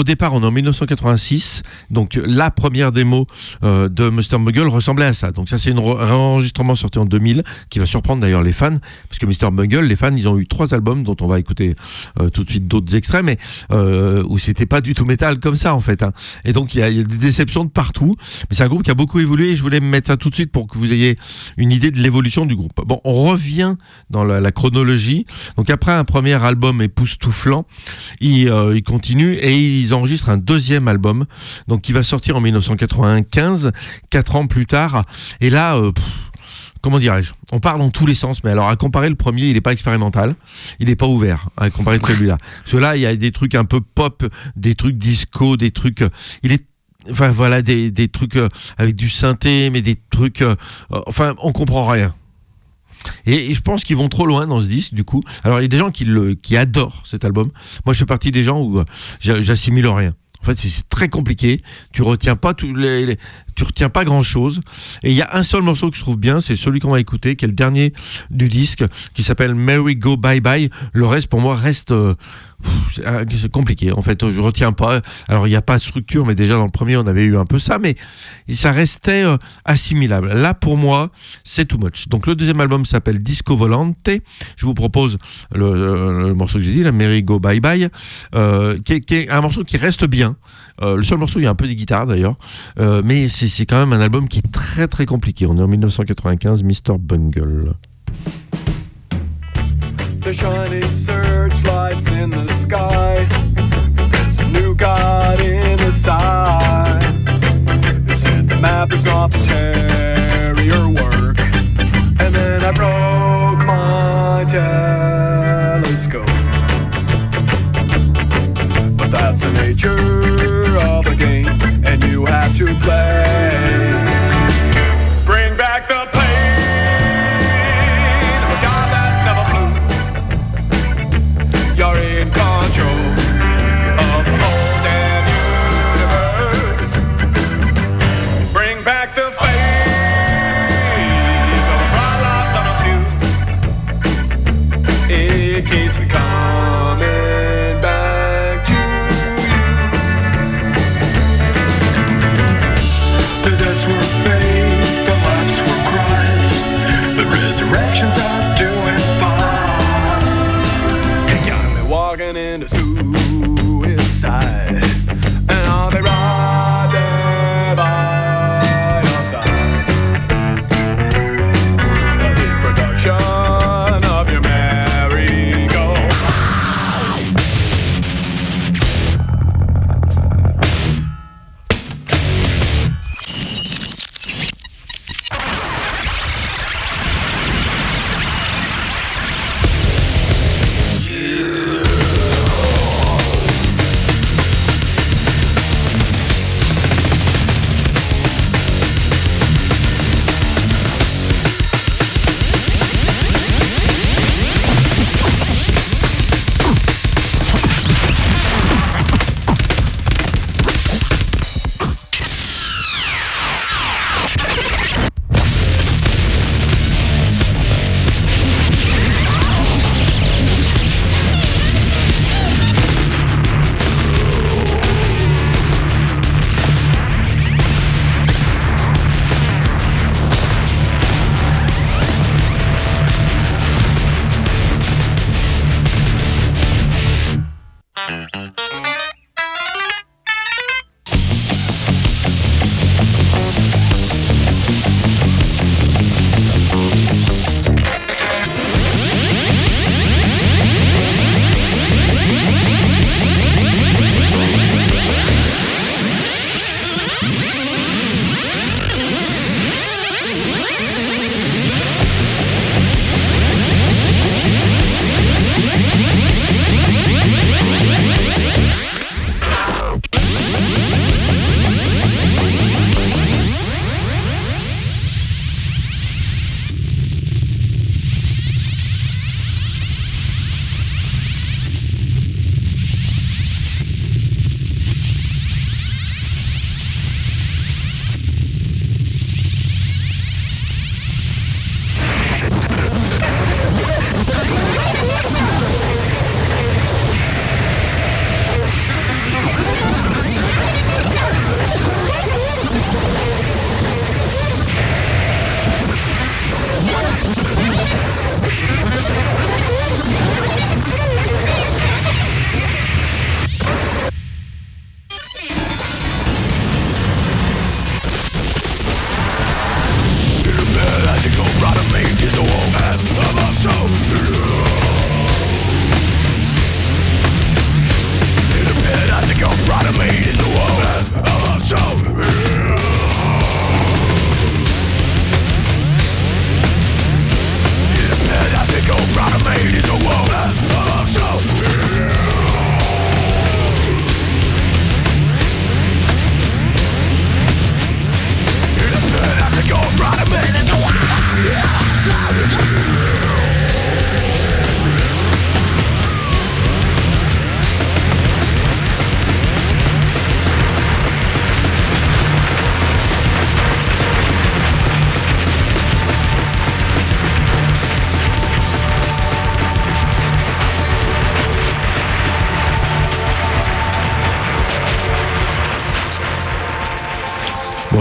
Départ, on est en 1986. Donc la première démo euh, de Mr. Muggle ressemblait à ça. Donc ça, c'est un enregistrement sorti en 2000 qui va surprendre d'ailleurs les fans, parce que Mr. Muggle, les fans, ils ont eu trois albums dont on va écouter euh, tout de suite d'autres extraits, mais euh, où c'était pas du tout métal comme ça en fait. hein. Et donc il y, a, des déceptions de partout. Mais c'est un groupe qui a beaucoup évolué. Et je voulais mettre ça tout de suite pour que vous ayez une idée de l'évolution du groupe. Bon, on revient dans la, chronologie. Donc après un premier album époustouflant, ils, ils continuent et ils enregistrent un deuxième album, donc qui va sortir en 1995, quatre ans plus tard. Et là, euh, pff, comment dirais-je? On parle dans tous les sens, mais alors à comparer le premier, il n'est pas expérimental, il n'est pas ouvert à comparer celui-là. Celui-là, il y a des trucs un peu pop, des trucs disco, des trucs. euh, Il est Enfin voilà des, des trucs euh, avec du synthé, mais des trucs. euh, enfin, on comprend rien. Et, je pense qu'ils vont trop loin dans ce disque, du coup. Alors, il y a des gens qui, adorent cet album. Moi, je fais partie des gens où j'a- j'assimile rien. En fait, c'est- très compliqué. Tu retiens pas tous les- tu retiens pas grand chose. Et il y a un seul morceau que je trouve bien, c'est celui qu'on va écouter, qui est le dernier du disque, qui s'appelle Merry Go Bye Bye. Le reste, pour moi, reste euh, euh, compliqué. En fait, je retiens pas. Alors, il n'y a pas de structure, mais déjà dans le premier, on avait eu un peu ça, mais ça restait euh, assimilable. Là, pour moi, c'est too much. Donc, le deuxième album s'appelle Disco Volante. Je vous propose le, morceau que j'ai dit, la Merry Go Bye Bye, qui est un morceau qui reste bien. Euh, le seul morceau, il y a un peu des guitares d'ailleurs, Euh, mais c'est quand même un album qui est très très compliqué. On est en 1995, Mr. Bungle.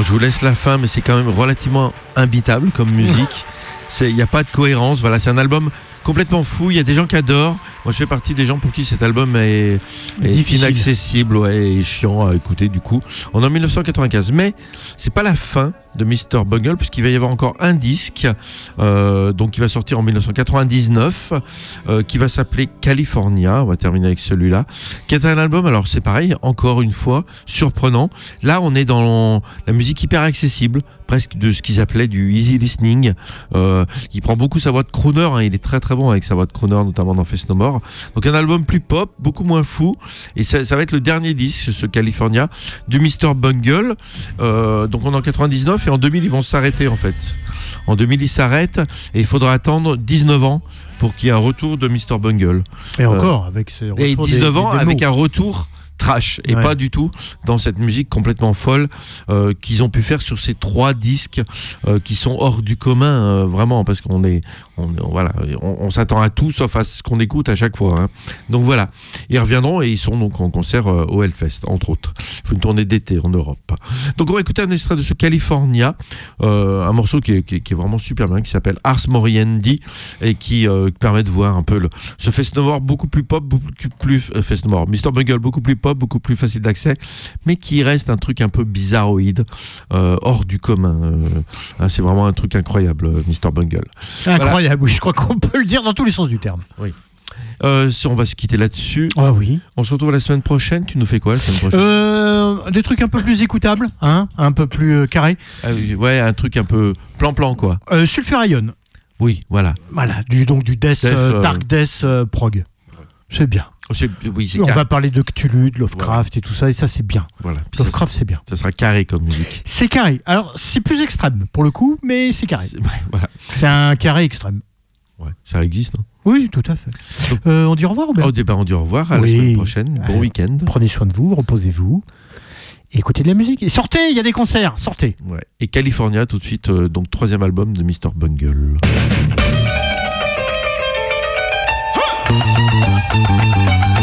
Je vous laisse la fin, mais c'est quand même relativement imbitable comme musique. Il n'y a pas de cohérence. Voilà, c'est un album complètement fou. Il y a des gens qui adorent. Moi, je fais partie des gens pour qui cet album est, inaccessible ouais, et chiant à écouter. Du coup, on est en 1995. Mais c'est pas la fin de Mr. Bungle, puisqu'il va y avoir encore un disque, euh, donc qui va sortir en 1999, euh, qui va s'appeler California. On va terminer avec celui-là, qui est un album. Alors c'est pareil, encore une fois, surprenant. Là, on est dans la musique hyper accessible, presque de ce qu'ils appelaient du easy listening. Euh, il prend beaucoup sa voix de crooner. hein. il est très très bon avec sa voix de crooner, notamment dans Face No More. Donc un album plus pop, beaucoup moins fou. Et ça, va être le dernier disque, ce California, du Mr. Bungle. Euh, donc on est en 99 et en 2000 ils vont s'arrêter en fait. En 2000 ils s'arrêtent et il faudra attendre 19 ans pour qu'il y ait un retour de Mr. Bungle. Et Euh, encore, avec ce et retour 19 des- ans des avec un retour trash et Ouais. pas du tout dans cette musique complètement folle euh, qu'ils ont pu faire sur ces trois disques euh, qui sont hors du commun euh, vraiment parce qu'on est on, on- voilà on, on s'attend à tout sauf à ce qu'on écoute à chaque fois hein. donc voilà ils reviendront et ils sont donc en concert au Hellfest entre autres il faut une tournée d'été en Europe donc on va écouter un extrait de ce California un morceau qui est, qui est- qui est vraiment super bien qui s'appelle Ars Moriendi et qui permet de voir un peu le, ce Fest No More beaucoup plus pop beaucoup plus Fest No More Mr. Bungle beaucoup plus pop beaucoup plus facile d'accès mais qui reste un truc un peu bizarroïde euh, hors du commun euh, hein, c'est vraiment un truc incroyable euh, Mr. Bungle Incroyable, oui, je crois qu'on peut le dire dans tous les sens du terme. oui euh, on va se quitter là-dessus Ah oui on se retrouve la semaine prochaine tu nous fais quoi la semaine prochaine? Euh, des trucs un peu plus écoutables, hein, un peu plus euh, carrés. Ah ouais un truc un peu plan-plan quoi Sulfurion, oui voilà voilà, du, donc du death, Death, dark death prog. C'est bien. Oh, oui On va parler de Cthulhu, de Lovecraft et tout ça, et ça c'est bien. voilà Puis Lovecraft c'est bien. ça sera carré comme musique C'est carré. Alors c'est plus extrême pour le coup, mais c'est carré. C'est- voilà un carré extrême. ouais, ça existe non? Oui, tout à fait. Euh, on dit au revoir ou bien Au départ, on dit au revoir. À Oui. la semaine prochaine. Bon week-end. Prenez soin de vous, reposez-vous. Écoutez de la musique. Et sortez, il y a des concerts, sortez. Ouais. Et California, tout de suite, euh, donc troisième album de Mr. Bungle. なるほど。